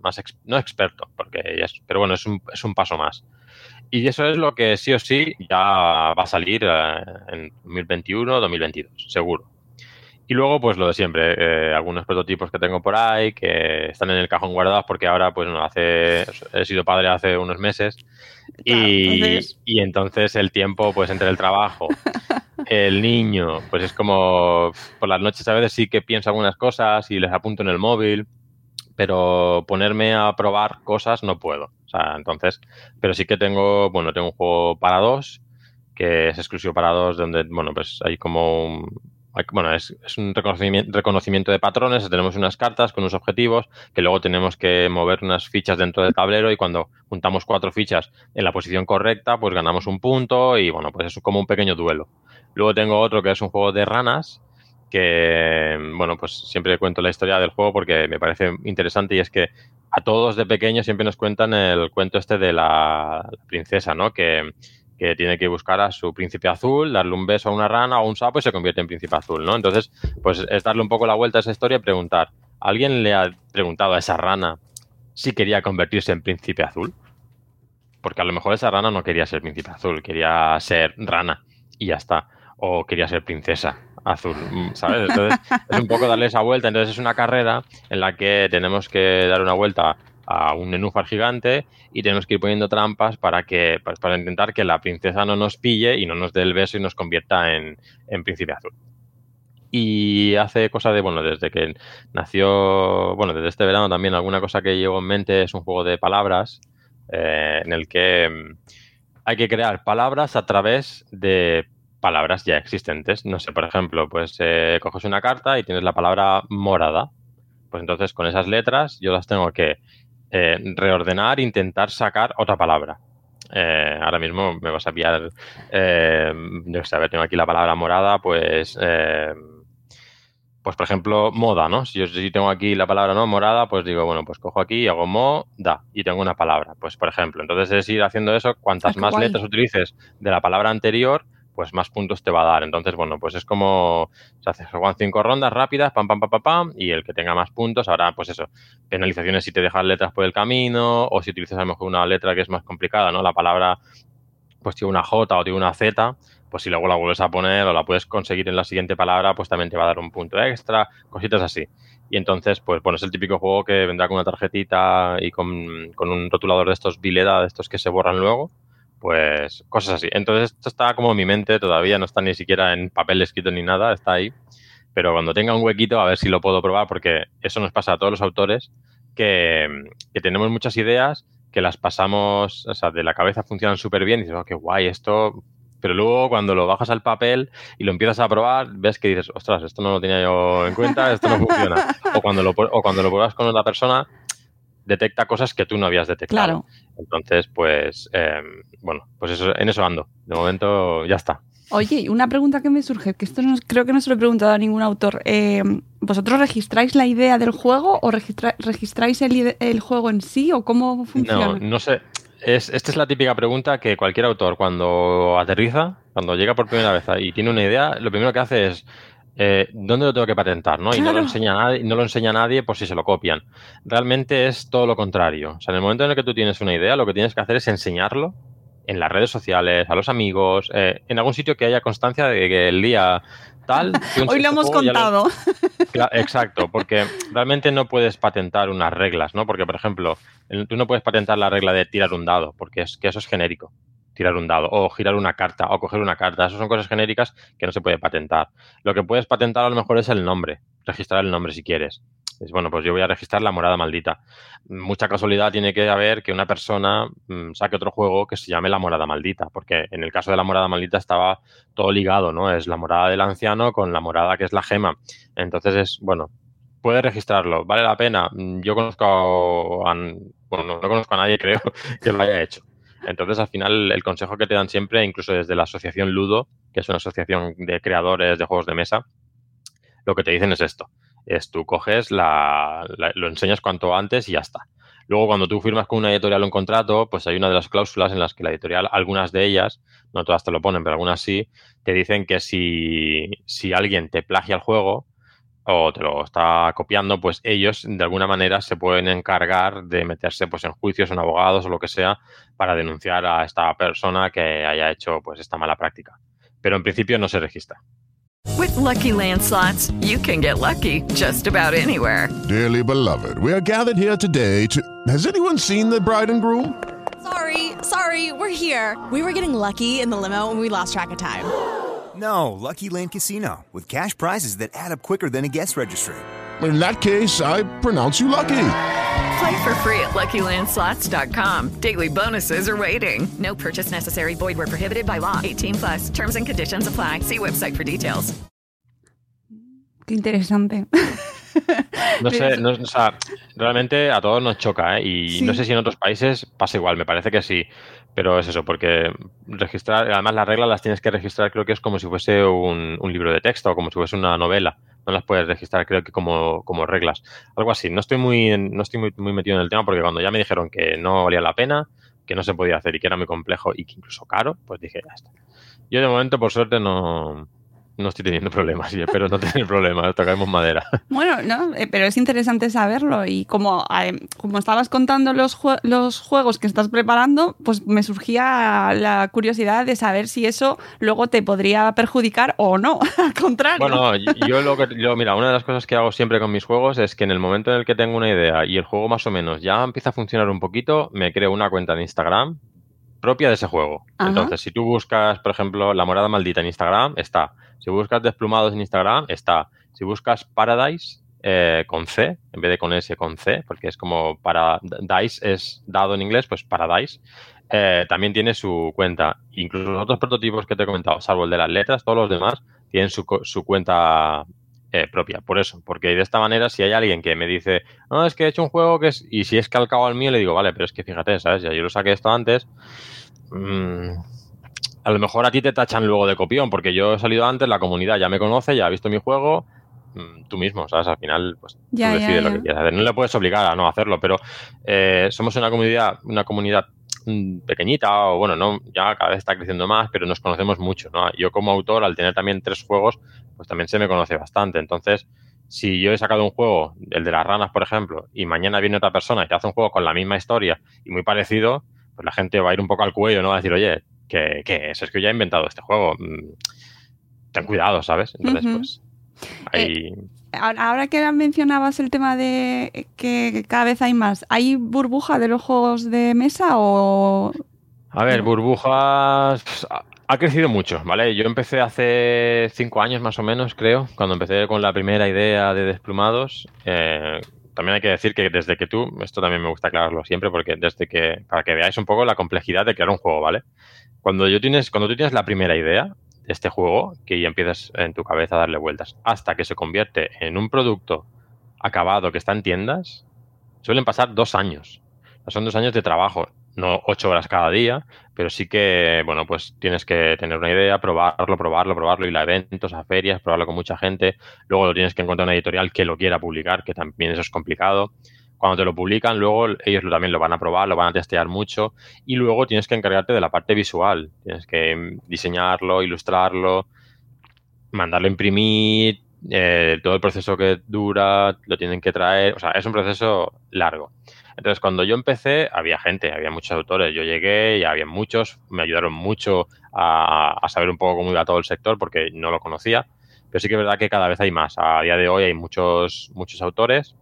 más no experto, porque ya es, pero bueno, es un, es un paso más. Y eso es lo que sí o sí ya va a salir eh, en 2021, 2022, seguro. Y luego, pues lo de siempre, eh, algunos prototipos que tengo por ahí que están en el cajón guardados porque ahora, pues no, hace, he sido padre hace unos meses y, y entonces el tiempo, pues entre el trabajo, el niño, pues es como por las noches a veces sí que pienso algunas cosas y les apunto en el móvil pero ponerme a probar cosas no puedo. Sea, entonces, pero sí que tengo, bueno, tengo un juego para dos, que es exclusivo para dos, donde, bueno, pues hay como bueno, es, un reconocimiento, reconocimiento, de patrones, tenemos unas cartas con unos objetivos, que luego tenemos que mover unas fichas dentro del tablero y cuando juntamos cuatro fichas en la posición correcta, pues ganamos un punto y bueno, pues es como un pequeño duelo. Luego tengo otro que es un juego de ranas, que, bueno, pues siempre cuento la historia del juego porque me parece interesante y es que a todos de pequeños siempre nos cuentan el cuento este de la, princesa, ¿no? Que, que, tiene que buscar a su príncipe azul, darle un beso a una rana o a un sapo y se convierte en príncipe azul, ¿no? Entonces, pues es darle un poco la vuelta a esa historia y preguntar, ¿alguien le ha preguntado a esa rana si quería convertirse en príncipe azul? Porque a lo mejor esa rana no quería ser príncipe azul, quería ser rana y ya está. O quería ser princesa azul, ¿sabes? Entonces es un poco darle esa vuelta. Entonces es una carrera en la que tenemos que dar una vuelta a un nenúfar gigante y tenemos que ir poniendo trampas para que para intentar que la princesa no nos pille y no nos dé el beso y nos convierta en, príncipe azul. y hace cosa de, bueno, desde que nació, bueno, desde este verano también alguna cosa que llevo en mente es un juego de palabras eh, en el que mm, hay que crear palabras a través de palabras ya existentes. No sé, por ejemplo, pues eh, coges una carta y tienes la palabra morada. Pues entonces con esas letras yo las tengo que eh, reordenar e intentar sacar otra palabra. Eh, ahora mismo me vas a pillar, eh, yo sé, a ver, tengo aquí la palabra morada, pues, pues por ejemplo, moda, ¿no? Si yo si tengo aquí la palabra no morada, pues digo, bueno, pues cojo aquí, hago mo, da, y tengo una palabra, pues por ejemplo. Entonces es ir haciendo eso, cuantas Ah, más guay. letras utilices de la palabra anterior, pues más puntos te va a dar. Entonces, bueno, pues es como se hace, juegan cinco rondas rápidas, pam, pam, pam, pam, pam, y el que tenga más puntos, ahora, pues eso, penalizaciones si te dejas letras por el camino, o si utilizas a lo mejor una letra que es más complicada, ¿no? La palabra, pues tiene una J o tiene una Z, pues si luego la vuelves a poner o la puedes conseguir en la siguiente palabra, pues también te va a dar un punto extra, cositas así. Y entonces, pues bueno, es el típico juego que vendrá con una tarjetita y con, con un rotulador de estos Vileda, de estos que se borran luego, pues cosas así. Entonces, esto está como en mi mente, todavía no está ni siquiera en papel escrito ni nada, está ahí. Pero cuando tenga un huequito, a ver si lo puedo probar, porque eso nos pasa a todos los autores, que, que tenemos muchas ideas, que las pasamos, o sea, de la cabeza funcionan súper bien y dices, oh, qué guay esto. Pero luego cuando lo bajas al papel y lo empiezas a probar, ves que dices, ostras, esto no lo tenía yo en cuenta, esto no funciona. O cuando lo, o cuando lo pruebas con otra persona, detecta cosas que tú no habías detectado. Claro. Entonces, pues, eh, bueno, pues eso, en eso ando. De momento ya está. Oye, una pregunta que me surge, que esto no, creo que no se lo he preguntado a ningún autor. Eh, ¿Vosotros registráis la idea del juego o registra- registráis el, el juego en sí o cómo funciona? No, no sé. Es, esta es la típica pregunta que cualquier autor cuando aterriza, cuando llega por primera vez y tiene una idea, lo primero que hace es eh, ¿dónde lo tengo que patentar? ¿no? Y no lo, enseña a nadie, no lo enseña a nadie por si se lo copian. Realmente es todo lo contrario. O sea, en el momento en el que tú tienes una idea, lo que tienes que hacer es enseñarlo en las redes sociales, a los amigos, eh, en algún sitio que haya constancia de que el día tal... Hoy lo hemos lo- contado. Exacto, porque realmente no puedes patentar unas reglas, ¿no? Porque, por ejemplo, tú no puedes patentar la regla de tirar un dado, porque es que eso es genérico. Tirar un dado, o girar una carta, o coger una carta. Esas son cosas genéricas que no se puede patentar. Lo que puedes patentar a lo mejor es el nombre, registrar el nombre si quieres. Es bueno, pues yo voy a registrar la morada maldita. Mucha casualidad tiene que haber que una persona mm, saque otro juego que se llame la morada maldita, porque en el caso de la morada maldita estaba todo ligado, ¿no? Es la morada del anciano con la morada que es la gema. Entonces es, bueno, puedes registrarlo, ¿vale la pena? Mm, Yo conozco, a, bueno, no, no conozco a nadie, creo, que lo haya hecho. Entonces, al final, el consejo que te dan siempre, incluso desde la asociación Ludo, que es una asociación de creadores de juegos de mesa, lo que te dicen es esto. Es tú coges, la, la- lo enseñas cuanto antes y ya está. Luego, cuando tú firmas con una editorial un contrato, pues hay una de las cláusulas en las que la editorial, algunas de ellas, no todas te lo ponen, pero algunas sí, te dicen que si, si alguien te plagia el juego o te lo está copiando, pues ellos de alguna manera se pueden encargar de meterse pues en juicios, en abogados o lo que sea, para denunciar a esta persona que haya hecho pues esta mala práctica. Pero en principio no se registra. With Lucky Land slots, you can get lucky just about anywhere. Dearly beloved, we are gathered here today to. Has anyone seen the bride and groom? Sorry, sorry, we're here. We were getting lucky in the limo and we lost track of time. No, Lucky Land Casino, with cash prizes that add up quicker than a guest registry. In that case, I pronounce you lucky. Play for free at LuckyLandSlots.com. Daily bonuses are waiting. No purchase necessary. Void were prohibited by law. 18 plus. Terms and conditions apply. See website for details. Qué interesante. No sé, no- o sea, realmente a todos nos choca, ¿eh? Y Sí. no sé si en otros países pasa igual, me parece que sí. Pero es eso, porque registrar, además las reglas las tienes que registrar, creo que es como si fuese un, un libro de texto o como si fuese una novela. No las puedes registrar, creo que como, como reglas. Algo así. No estoy muy, no estoy muy, muy metido en el tema porque cuando ya me dijeron que no valía la pena, que no se podía hacer y que era muy complejo y que incluso caro, pues dije, ya está. Yo de momento, por suerte, no, no estoy teniendo problemas y espero no tener problemas. Tocamos madera. Bueno, no, Eh, pero es interesante saberlo y como, eh, como estabas contando los, jue- los juegos que estás preparando, pues me surgía la curiosidad de saber si eso luego te podría perjudicar o no, al contrario. Bueno, yo lo que yo, mira, una de las cosas que hago siempre con mis juegos es que en el momento en el que tengo una idea y el juego más o menos ya empieza a funcionar un poquito, me creo una cuenta de Instagram propia de ese juego. Ajá. Entonces, si tú buscas, por ejemplo, la morada maldita en Instagram, está. Si buscas desplumados en Instagram, está. Si buscas Paradise eh, con C, en vez de con S, con C, porque es como para Dice es dado en inglés, pues Paradise. Eh, también tiene su cuenta. Incluso los otros prototipos que te he comentado, salvo el de las letras, todos los demás tienen su, su cuenta eh, propia. Por eso, porque de esta manera, si hay alguien que me dice, no, es que he hecho un juego que es. Y si es calcado al mío, le digo, vale, pero es que fíjate, ¿sabes? Ya yo lo saqué esto antes. Mm, a lo mejor a ti te tachan luego de copión, porque yo he salido antes, la comunidad ya me conoce, ya ha visto mi juego, mm, tú mismo, ¿sabes? Al final, pues Ya, tú ya, decides lo que quieras hacer. No le puedes obligar a no hacerlo, pero eh, somos una comunidad, una comunidad mm, pequeñita, o bueno, no, ya cada vez está creciendo más, pero nos conocemos mucho, ¿no? Yo como autor, al tener también tres juegos, pues también se me conoce bastante. Entonces, si yo he sacado un juego, el de las ranas, por ejemplo, y mañana viene otra persona y te hace un juego con la misma historia y muy parecido, pues la gente va a ir un poco al cuello, ¿no? Va a decir, oye, ¿qué, qué es? Es que yo he inventado este juego. Mm, Ten cuidado, ¿sabes? Entonces, pues, ahí... Ahora ahora que mencionabas el tema de que cada vez hay más, ¿hay burbuja de los juegos de mesa o...? A ver, burbujas pues, ha- ha crecido mucho, ¿vale? Yo empecé hace cinco años más o menos, creo, cuando empecé con la primera idea de Desplumados. Eh, también hay que decir que desde que tú, esto también me gusta aclararlo siempre, porque desde que, para que veáis un poco la complejidad de crear un juego, ¿vale? Cuando, yo tienes, cuando tú tienes la primera idea de este juego, que ya empiezas en tu cabeza a darle vueltas, hasta que se convierte en un producto acabado que está en tiendas, suelen pasar dos años. Son dos años de trabajo, no ocho horas cada día, pero sí que, bueno, pues tienes que tener una idea, probarlo, probarlo, probarlo, ir a eventos, a ferias, probarlo con mucha gente. Luego lo tienes que encontrar una editorial que lo quiera publicar, que también eso es complicado. Cuando te lo publican, luego ellos lo- también lo van a probar, lo van a testear mucho y luego tienes que encargarte de la parte visual. Tienes que mm, diseñarlo, ilustrarlo, mandarlo a imprimir, eh, todo el proceso que dura, lo tienen que traer, o sea, es un proceso largo. Entonces, cuando yo empecé, había gente, había muchos autores. Yo llegué y había muchos, me ayudaron mucho a, a saber un poco cómo iba todo el sector porque no lo conocía. Pero sí que es verdad que cada vez hay más. A día de hoy hay muchos, muchos autores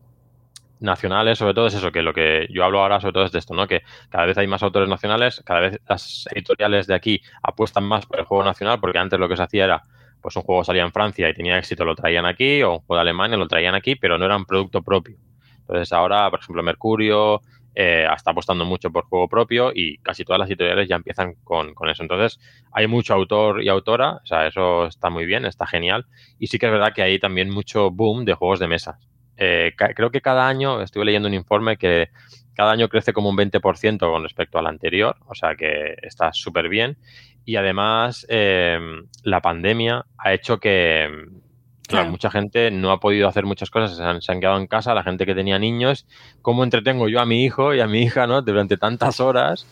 nacionales, sobre todo es eso, que lo que yo hablo ahora sobre todo es de esto, ¿no? Que cada vez hay más autores nacionales, cada vez las editoriales de aquí apuestan más por el juego nacional, porque antes lo que se hacía era, pues un juego salía en Francia y tenía éxito, lo traían aquí, o un juego de Alemania lo traían aquí, pero no era un producto propio. Entonces ahora, por ejemplo, Mercurio eh, está apostando mucho por juego propio y casi todas las editoriales ya empiezan con, con eso. Entonces hay mucho autor y autora, o sea, eso está muy bien, está genial. Y sí que es verdad que hay también mucho boom de juegos de mesa. Eh, creo que cada año, estuve leyendo un informe que cada año crece como un 20% con respecto al anterior, o sea que está súper bien. Y además, eh, la pandemia ha hecho que, claro, Claro. mucha gente no ha podido hacer muchas cosas, se han, se han quedado en casa, la gente que tenía niños, ¿cómo entretengo yo a mi hijo y a mi hija, ¿no? Durante tantas horas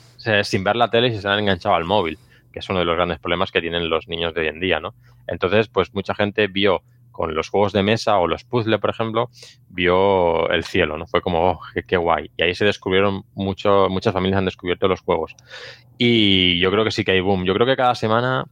sin ver la tele y se han enganchado al móvil, que es uno de los grandes problemas que tienen los niños de hoy en día, ¿no? Entonces, pues mucha gente vio con los juegos de mesa o los puzzles, por ejemplo, vio el cielo, ¿no? Fue como, oh, qué, qué guay. Y ahí se descubrieron mucho, muchas familias han descubierto los juegos. Y yo creo que sí que hay boom. Yo creo que cada semana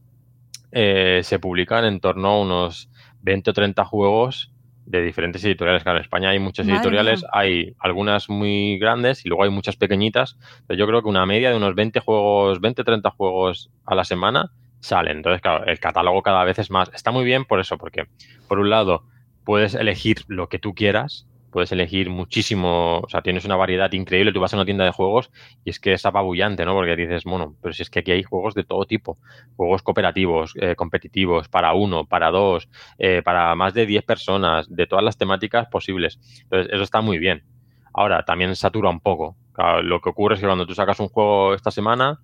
eh, se publican en torno a unos 20 o 30 juegos de diferentes editoriales. Claro, en España hay muchas Madre editoriales, mía. hay algunas muy grandes y luego hay muchas pequeñitas. Pero yo creo que una media de unos 20 juegos, 20 o 30 juegos a la semana salen. Entonces, claro, el catálogo cada vez es más. Está muy bien por eso, porque por un lado puedes elegir lo que tú quieras, puedes elegir muchísimo, o sea, tienes una variedad increíble, tú vas a una tienda de juegos y es que es apabullante, ¿no? Porque dices, bueno, pero si es que aquí hay juegos de todo tipo, juegos cooperativos, eh, competitivos, para uno, para dos, eh, para más de 10 personas, de todas las temáticas posibles. Entonces, eso está muy bien. Ahora, también satura un poco. Lo que ocurre es que cuando tú sacas un juego esta semana,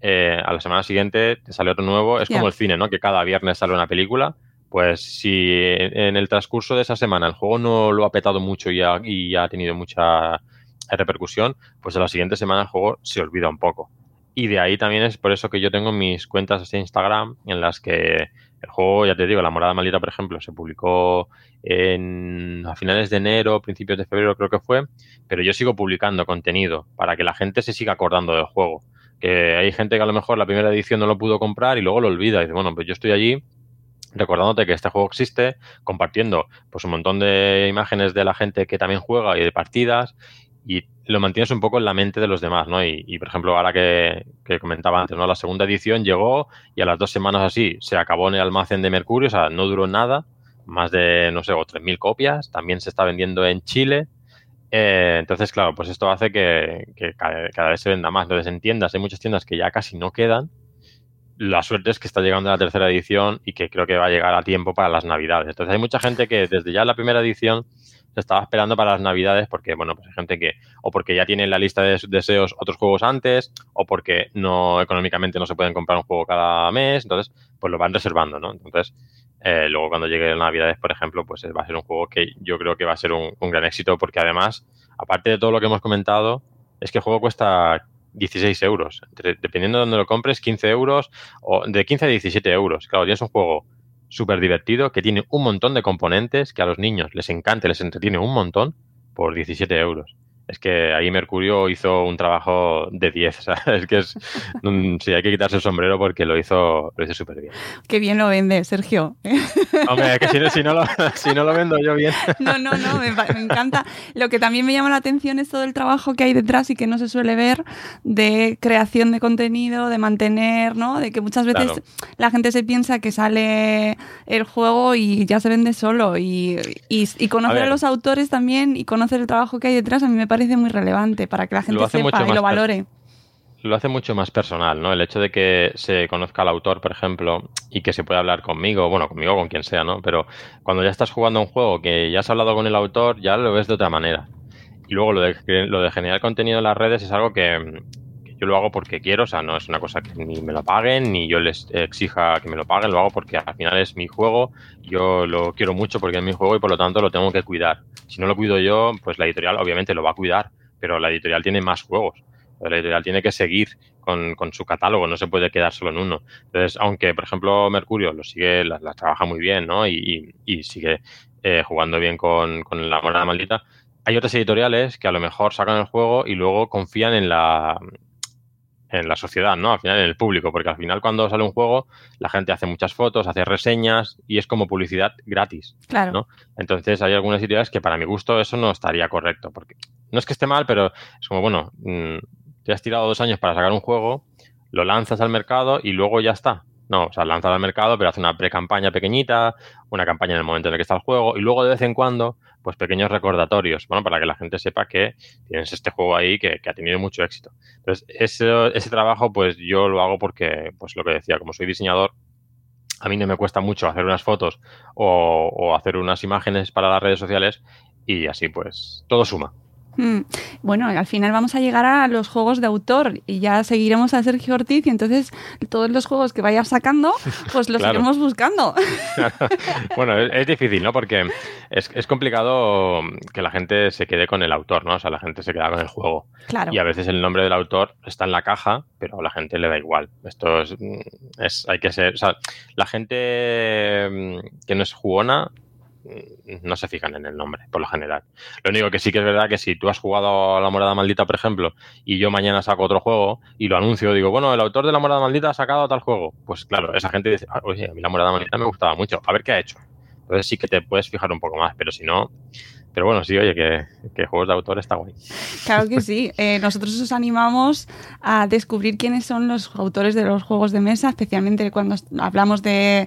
eh, a la semana siguiente te sale otro nuevo. Es como el cine, ¿no? Que cada viernes sale una película. Pues si en el transcurso de esa semana el juego no lo ha petado mucho y ha, y ha tenido mucha repercusión, pues en la siguiente semana el juego se olvida un poco. Y de ahí también es por eso que yo tengo mis cuentas de Instagram en las que el juego, ya te digo, La Morada Maldita, por ejemplo, se publicó en, a finales de enero, principios de febrero creo que fue, pero yo sigo publicando contenido para que la gente se siga acordando del juego. Que hay gente que a lo mejor la primera edición no lo pudo comprar y luego lo olvida. Y dice, bueno, pues yo estoy allí recordándote que este juego existe, compartiendo pues un montón de imágenes de la gente que también juega y de partidas. Y lo mantienes un poco en la mente de los demás, ¿no? Y, por ejemplo, ahora que, que, comentaba antes, ¿no? La segunda edición llegó y a las dos semanas así se acabó en el almacén de Mercurio, o sea, no duró nada, más de, no sé, o 3.000 copias, también se está vendiendo en Chile. Eh, entonces, claro, pues esto hace que, cada, vez se venda más. Entonces, en tiendas, hay muchas tiendas que ya casi no quedan. La suerte es que está llegando la tercera edición y que creo que va a llegar a tiempo para las navidades. Entonces, hay mucha gente que desde ya la primera edición se estaba esperando para las navidades porque, bueno, pues hay gente que, o porque ya tiene en la lista de deseos otros juegos antes, o porque no, económicamente no se pueden comprar un juego cada mes, entonces, pues lo van reservando, ¿no? Entonces, eh, luego cuando llegue Navidades, por ejemplo, pues va a ser un juego que yo creo que va a ser un, gran éxito porque además, aparte de todo lo que hemos comentado, es que el juego cuesta 16 euros. dependiendo de dónde lo compres, 15 euros o de 15 a 17 euros. Claro, ya es un juego súper divertido que tiene un montón de componentes que a los niños les encanta, les entretiene un montón por 17 euros es que ahí Mercurio hizo un trabajo de 10. Es que es, sí, hay que quitarse el sombrero porque lo hizo, lo hizo súper bien. Qué bien lo vende, Sergio. Hombre, que si, no, lo, si no, lo, vendo yo bien. No, no, no, me, encanta. Lo que también me llama la atención es todo el trabajo que hay detrás y que no se suele ver de creación de contenido, de mantener, ¿no? De que muchas veces la gente se piensa que sale el juego y ya se vende solo. Y, y, conocer a, los autores también y conocer el trabajo que hay detrás a mí me parece parece muy relevante para que la gente sepa y lo valore. Lo hace mucho más personal, ¿no? El hecho de que se conozca al autor, por ejemplo, y que se pueda hablar conmigo, bueno, conmigo o con quien sea, ¿no? Pero cuando ya estás jugando un juego que ya has hablado con el autor, ya lo ves de otra manera. Y luego lo de, lo de generar contenido en las redes es algo que, yo lo hago porque quiero, o sea, no es una cosa que ni me lo paguen, ni yo les exija que me lo paguen, lo hago porque al final es mi juego, yo lo quiero mucho porque es mi juego y por lo tanto lo tengo que cuidar. Si no lo cuido yo, pues la editorial obviamente lo va a cuidar, pero la editorial tiene más juegos. La editorial tiene que seguir con, su catálogo, no se puede quedar solo en uno. Entonces, aunque, por ejemplo, Mercurio lo sigue, la, trabaja muy bien, ¿no? Y, sigue eh, jugando bien con, con la moneda maldita, hay otras editoriales que a lo mejor sacan el juego y luego confían en la, en la sociedad, ¿no? Al final en el público, porque al final cuando sale un juego la gente hace muchas fotos, hace reseñas y es como publicidad gratis, claro. ¿no? Entonces hay algunas ideas que para mi gusto eso no estaría correcto, porque no es que esté mal, pero es como, bueno, mm, te has tirado dos años para sacar un juego, lo lanzas al mercado y luego ya está. No, o sea, lanzas al mercado, pero hace una pre-campaña pequeñita, una campaña en el momento en el que está el juego y luego de vez en cuando pues pequeños recordatorios, bueno, para que la gente sepa que tienes este juego ahí que, ha tenido mucho éxito. Entonces, ese, ese trabajo, pues yo lo hago porque, pues lo que decía, como soy diseñador, a mí no me cuesta mucho hacer unas fotos o, o hacer unas imágenes para las redes sociales y así pues todo suma. Mm. Bueno, al final vamos a llegar a los juegos de autor y ya seguiremos a Sergio Ortiz y entonces todos los juegos que vayas sacando, pues los iremos buscando. bueno, es, difícil, ¿no? Porque es, complicado que la gente se quede con el autor, ¿no? O sea, la gente se queda con el juego. Claro. Y a veces el nombre del autor está en la caja, pero a la gente le da igual. Esto es, es hay que ser, o sea, la gente mm, que no es jugona no se fijan en el nombre, por lo general. Lo único que sí que es verdad que si tú has jugado a la morada maldita, por ejemplo, y yo mañana saco otro juego y lo anuncio, digo, bueno, el autor de la morada maldita ha sacado tal juego. Pues claro, esa gente dice, ah, oye, a mí la morada maldita me gustaba mucho, a ver qué ha hecho. Entonces sí que te puedes fijar un poco más, pero si no, pero bueno, sí, oye, que, juegos de autor está guay. Claro que sí. Eh, nosotros os animamos a descubrir quiénes son los autores de los juegos de mesa, especialmente cuando hablamos de,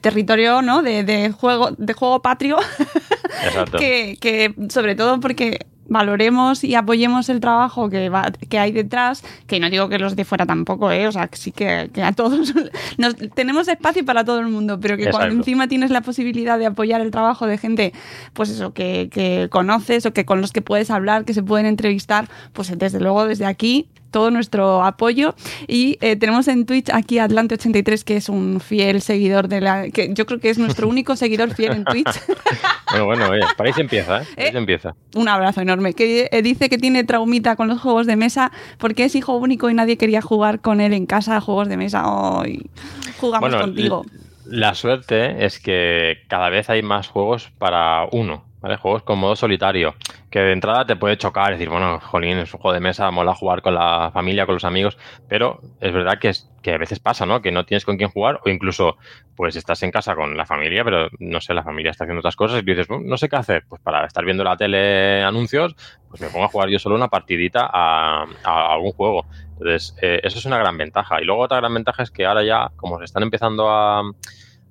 territorio, ¿no? De, juego, de juego patrio. Exacto. que, que sobre todo porque valoremos y apoyemos el trabajo que, va, que hay detrás, que no digo que los de fuera tampoco, ¿eh? o sea, que sí que, a todos nos, tenemos espacio para todo el mundo, pero que cuando encima tienes la posibilidad de apoyar el trabajo de gente, pues eso, que, que conoces o que con los que puedes hablar, que se pueden entrevistar, pues desde luego desde aquí todo nuestro apoyo. Y eh, tenemos en Twitch aquí a Atlante83, que es un fiel seguidor de la. que yo creo que es nuestro único seguidor fiel en Twitch. bueno, bueno, oye, para ahí se empieza, ¿eh? Ahí se empieza. Un abrazo enorme. Que eh, dice que tiene traumita con los juegos de mesa porque es hijo único y nadie quería jugar con él en casa a juegos de mesa. Hoy jugamos contigo. La suerte es que cada vez hay más juegos para uno. ¿Vale? Juegos con modo solitario, que de entrada te puede chocar, decir, bueno, jolín, es un juego de mesa, mola jugar con la familia, con los amigos, pero es verdad que, es, que a veces pasa, ¿no? Que no tienes con quién jugar o incluso, pues estás en casa con la familia, pero no sé, la familia está haciendo otras cosas y dices, no sé qué hacer, pues para estar viendo la tele anuncios, pues me pongo a jugar yo solo una partidita a, algún juego. Entonces, eh, eso es una gran ventaja. Y luego otra gran ventaja es que ahora ya, como se están empezando a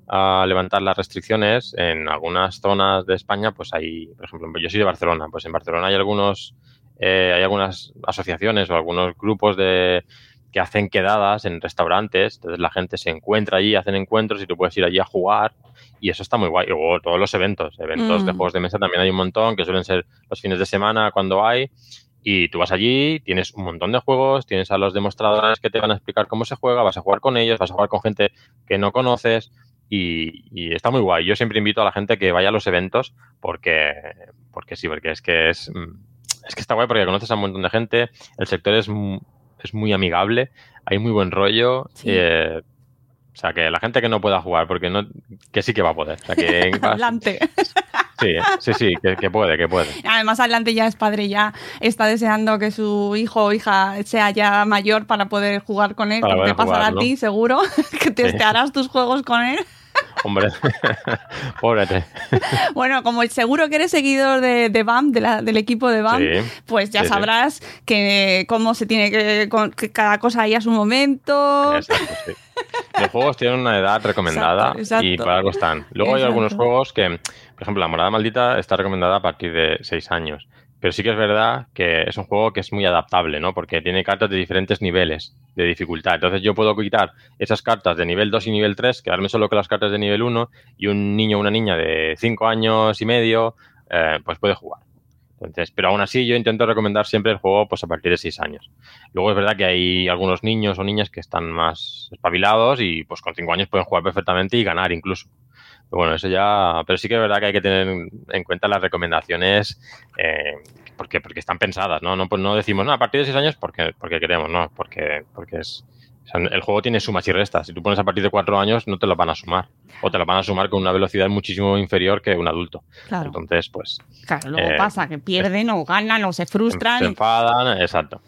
a levantar las restricciones, en algunas zonas de España, pues hay, por ejemplo, yo soy de Barcelona, pues en Barcelona hay algunos, eh, hay algunas asociaciones o algunos grupos de que hacen quedadas en restaurantes, entonces la gente se encuentra allí, hacen encuentros y tú puedes ir allí a jugar y eso está muy guay. Luego todos los eventos, eventos de mm. juegos de mesa también hay un montón, que suelen ser los fines de semana cuando hay y tú vas allí, tienes un montón de juegos, tienes a los demostradores que te van a explicar cómo se juega, vas a jugar con ellos, vas a jugar con gente que no conoces, y, está muy guay. Yo siempre invito a la gente que vaya a los eventos porque, porque sí, porque es que es, mm, es que está guay porque conoces a un montón de gente, el sector es, es muy amigable, hay muy buen rollo. Eh, o sea, que la gente que no pueda jugar, porque no, que sí que va a poder. Adelante. Sí, sí, sí, que, puede, que puede. Además, adelante ya es padre, ya está deseando que su hijo o hija sea ya mayor para poder jugar con él. te pasará a ti, seguro, que te harás tus juegos con él. Hombre, pobrete. Bueno, como seguro que eres seguidor de, de BAM, del equipo de BAM, pues ya sabrás que cómo se tiene que, que cada cosa hay a su momento. Exacto, sí. Los juegos tienen una edad recomendada y para algo están. Luego hay algunos juegos que, por ejemplo, La Morada Maldita está recomendada a partir de 6 años. Pero sí que es verdad que es un juego que es muy adaptable, ¿no? Porque tiene cartas de diferentes niveles de dificultad. Entonces yo puedo quitar esas cartas de nivel 2 y nivel 3, quedarme solo con las cartas de nivel 1 y un niño o una niña de 5 años y medio, eh, pues puede jugar. Entonces, pero aún así yo intento recomendar siempre el juego pues a partir de 6 años. Luego es verdad que hay algunos niños o niñas que están más espabilados y pues con 5 años pueden jugar perfectamente y ganar incluso. Bueno, eso ya, pero sí que es verdad que hay que tener en cuenta las recomendaciones eh, porque, porque están pensadas, ¿no? No, pues no decimos, no, a partir de 6 años porque, porque queremos, no, porque, porque es... el juego tiene sumas y restas. Si tú pones a partir de 4 años, no te lo van a sumar. O te lo van a sumar con una velocidad muchísimo inferior que un adulto. Claro. Entonces, pues... Claro, luego eh, pasa que pierden o ganan o se frustran. Se enfadan, exacto.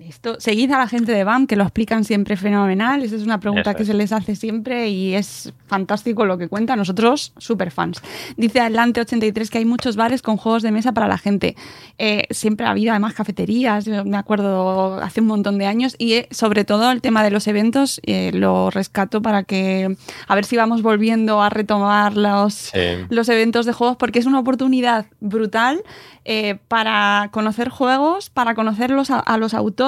Esto, seguid a la gente de BAM, que lo explican siempre fenomenal. Esa es una pregunta que se les hace siempre y es fantástico lo que cuenta. Nosotros, súper fans. Dice Adelante83 que hay muchos bares con juegos de mesa para la gente. Eh, siempre ha habido además cafeterías, me acuerdo hace un montón de años. Y eh, sobre todo el tema de los eventos eh, lo rescato para que a ver si vamos volviendo a retomar los, los eventos de juegos, porque es una oportunidad brutal para conocer juegos, para conocerlos a los autores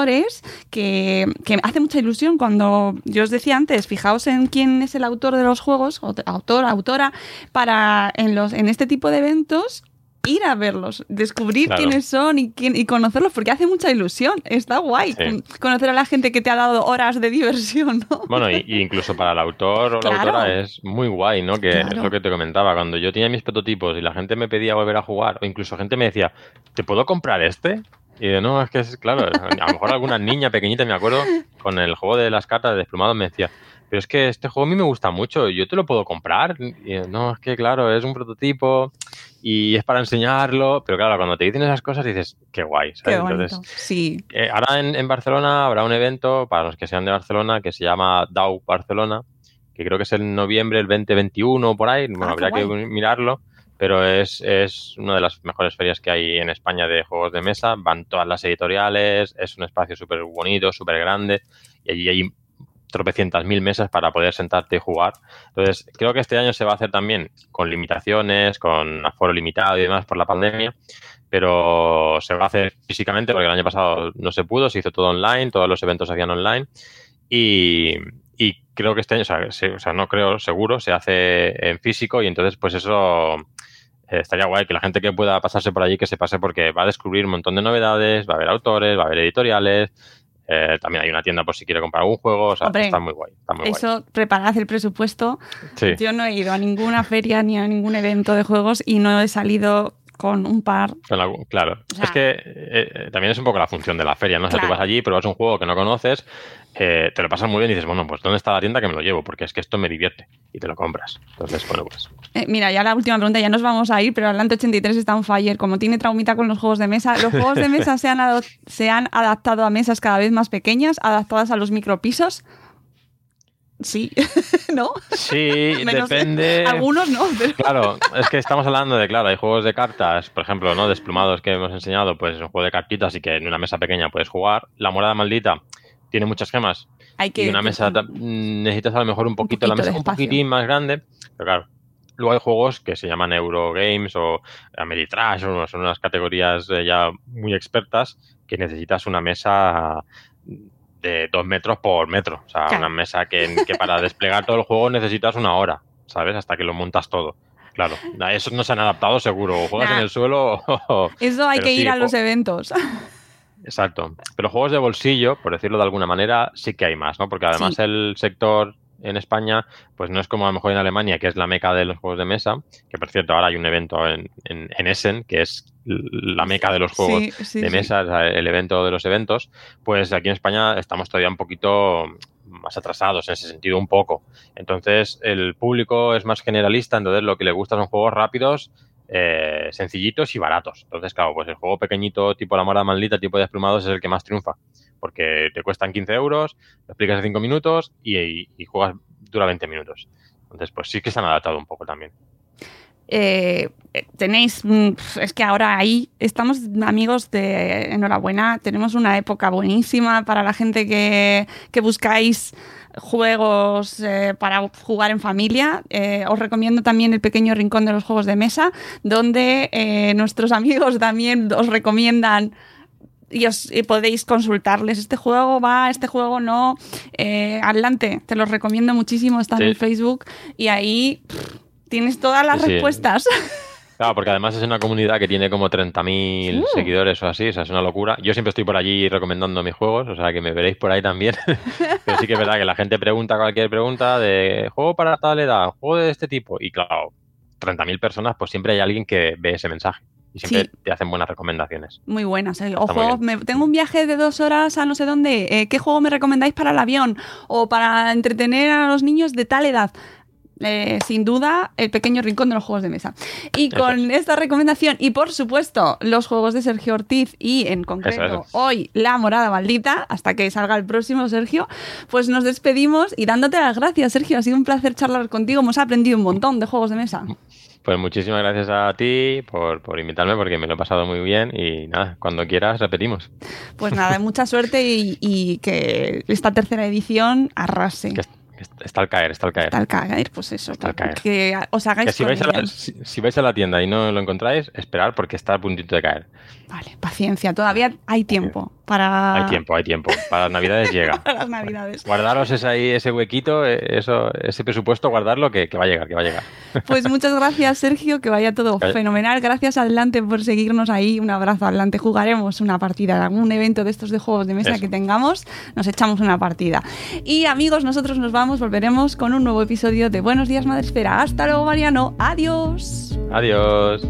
que, que, hace mucha ilusión cuando yo os decía antes, fijaos en quién es el autor de los juegos, autor, autora, para en, los, en este tipo de eventos ir a verlos, descubrir quiénes son y, quién, y conocerlos, porque hace mucha ilusión. Está guay conocer a la gente que te ha dado horas de diversión, ¿no? Bueno, y, incluso para el autor o la autora es muy guay, ¿no? Que es lo que te comentaba. Cuando yo tenía mis prototipos y la gente me pedía volver a jugar, o incluso gente me decía, ¿te puedo comprar este? Y de, no, es que es claro, a lo mejor alguna niña pequeñita, me acuerdo, con el juego de las cartas de desplumado me decía, pero es que este juego a mí me gusta mucho, yo te lo puedo comprar. Y no, es que claro, es un prototipo y es para enseñarlo, pero claro, cuando te dicen esas cosas dices, qué guay. ¿sabes? sí. Eh, ahora en, Barcelona habrá un evento, para los que sean de Barcelona, que se llama DAO Barcelona, que creo que es en noviembre, el 2021 por ahí, bueno, ah, habría que mirarlo pero es, es, una de las mejores ferias que hay en España de juegos de mesa. Van todas las editoriales, es un espacio súper bonito, súper grande, y allí hay tropecientas mil mesas para poder sentarte y jugar. Entonces, creo que este año se va a hacer también con limitaciones, con aforo limitado y demás por la pandemia, pero se va a hacer físicamente porque el año pasado no se pudo, se hizo todo online, todos los eventos se hacían online y, y creo que este año, o sea, o sea, no creo, seguro, se hace en físico y entonces pues eso eh, estaría guay que la gente que pueda pasarse por allí que se pase porque va a descubrir un montón de novedades, va a haber autores, va a haber editoriales. Eh, también hay una tienda por si quiere comprar algún juego. O sea, está muy guay. eso, preparad el presupuesto. Yo no he ido a ninguna feria ni a ningún evento de juegos y no he salido con un par. claro. es que eh, eh, también es un poco la función de la feria, ¿no? O sea, tú vas allí, pruebas un juego que no conoces, eh, te lo pasas muy bien y dices, bueno, pues ¿dónde está la tienda que me lo llevo? Porque es que esto me divierte y te lo compras. Entonces, bueno, pues. mira, ya la última pregunta, ya nos vamos a ir, pero Atlante 83 está un fire. Como tiene traumita con los juegos de mesa, los juegos de mesa se han, se han adaptado a mesas cada vez más pequeñas, adaptadas a los micropisos. Sí, ¿no? Sí, depende. Algunos no. Claro, es que estamos hablando de, claro, hay juegos de cartas, por ejemplo, ¿no? Desplumados que hemos enseñado, pues es un juego de cartitas y que en una mesa pequeña puedes jugar. La morada maldita tiene muchas gemas. Hay que, y una mesa necesitas a lo mejor un poquito, la mesa un poquitín más grande. Pero claro, luego hay juegos que se llaman Eurogames o Ameritrash, o son unas categorías eh, ya muy expertas que necesitas una mesa de dos metros por metro. O sea, una mesa que, para desplegar todo el juego necesitas una hora, ¿sabes? Hasta que lo montas todo. Claro, eso no se han adaptado seguro. O juegas en el suelo Eso hay que ir a los eventos. Exacto. Pero juegos de bolsillo, por decirlo de alguna manera, sí que hay más, ¿no? Porque además el sector en España, pues no es como a lo mejor en Alemania, que es la meca de los juegos de mesa, que por cierto ahora hay un evento en, en, Essen, que es la meca de los juegos de mesa, el evento de los eventos, pues aquí en España estamos todavía un poquito más atrasados en ese sentido un poco. Entonces el público es más generalista, entonces lo que le gusta son juegos rápidos, eh, sencillitos y baratos. Entonces, claro, pues el juego pequeñito, tipo La Mora Maldita, tipo de desplumados, es el que más triunfa. Porque te cuestan 15 euros, lo explicas en 5 minutos y, juegas dura 20 minutos. Entonces, pues sí que se han adaptado un poco también. Eh, tenéis, mm, es que ahora ahí estamos amigos de enhorabuena, tenemos una época buenísima para la gente que, que buscáis juegos eh, para jugar en familia. Eh, os recomiendo también el pequeño rincón de los juegos de mesa, donde eh, nuestros amigos también os recomiendan y os podéis consultarles. Este juego va, este juego no. adelante, te los recomiendo muchísimo. Está en Facebook y ahí tienes todas las respuestas. Claro, porque además es una comunidad que tiene como 30.000 uh. seguidores o así, o sea, es una locura. Yo siempre estoy por allí recomendando mis juegos, o sea, que me veréis por ahí también. Pero sí que es verdad que la gente pregunta cualquier pregunta de juego para tal edad, juego de este tipo. Y claro, 30.000 personas, pues siempre hay alguien que ve ese mensaje. Y siempre te hacen buenas recomendaciones. Muy buenas. ¿eh? Ojo, tengo un viaje de dos horas a no sé dónde. Eh, ¿Qué juego me recomendáis para el avión? O para entretener a los niños de tal edad. Eh, sin duda, el pequeño rincón de los juegos de mesa. Y con esta recomendación, y por supuesto, los juegos de Sergio Ortiz y en concreto hoy La Morada Maldita, hasta que salga el próximo Sergio, pues nos despedimos y dándote las gracias, Sergio. Ha sido un placer charlar contigo. Hemos aprendido un montón de juegos de mesa. Pues muchísimas gracias a ti por, invitarme porque me lo he pasado muy bien y nada, cuando quieras repetimos. Pues nada, mucha suerte y, que esta tercera edición arrase. Está al caer, está al caer. Está al caer, pues eso. Está al caer. Que os hagáis si, vais a la, si, vais a la tienda y no lo encontráis, esperar porque está a puntito de caer. Vale, paciencia, todavía hay tiempo. Hay tiempo, hay tiempo. Para las navidades llega. Para las navidades. Guardaros ese, ahí, ese huequito, eh, eso, ese presupuesto, guardarlo que, que, va a llegar, que va a llegar. Pues muchas gracias, Sergio, que vaya todo fenomenal. Gracias Adelante por seguirnos ahí. Un abrazo adelante. Jugaremos una partida en algún evento de estos de juegos de mesa que tengamos. Nos echamos una partida. Y amigos, nosotros nos vamos, volveremos con un nuevo episodio de Buenos Días Madre Espera. Hasta luego, Mariano. Adiós. Adiós.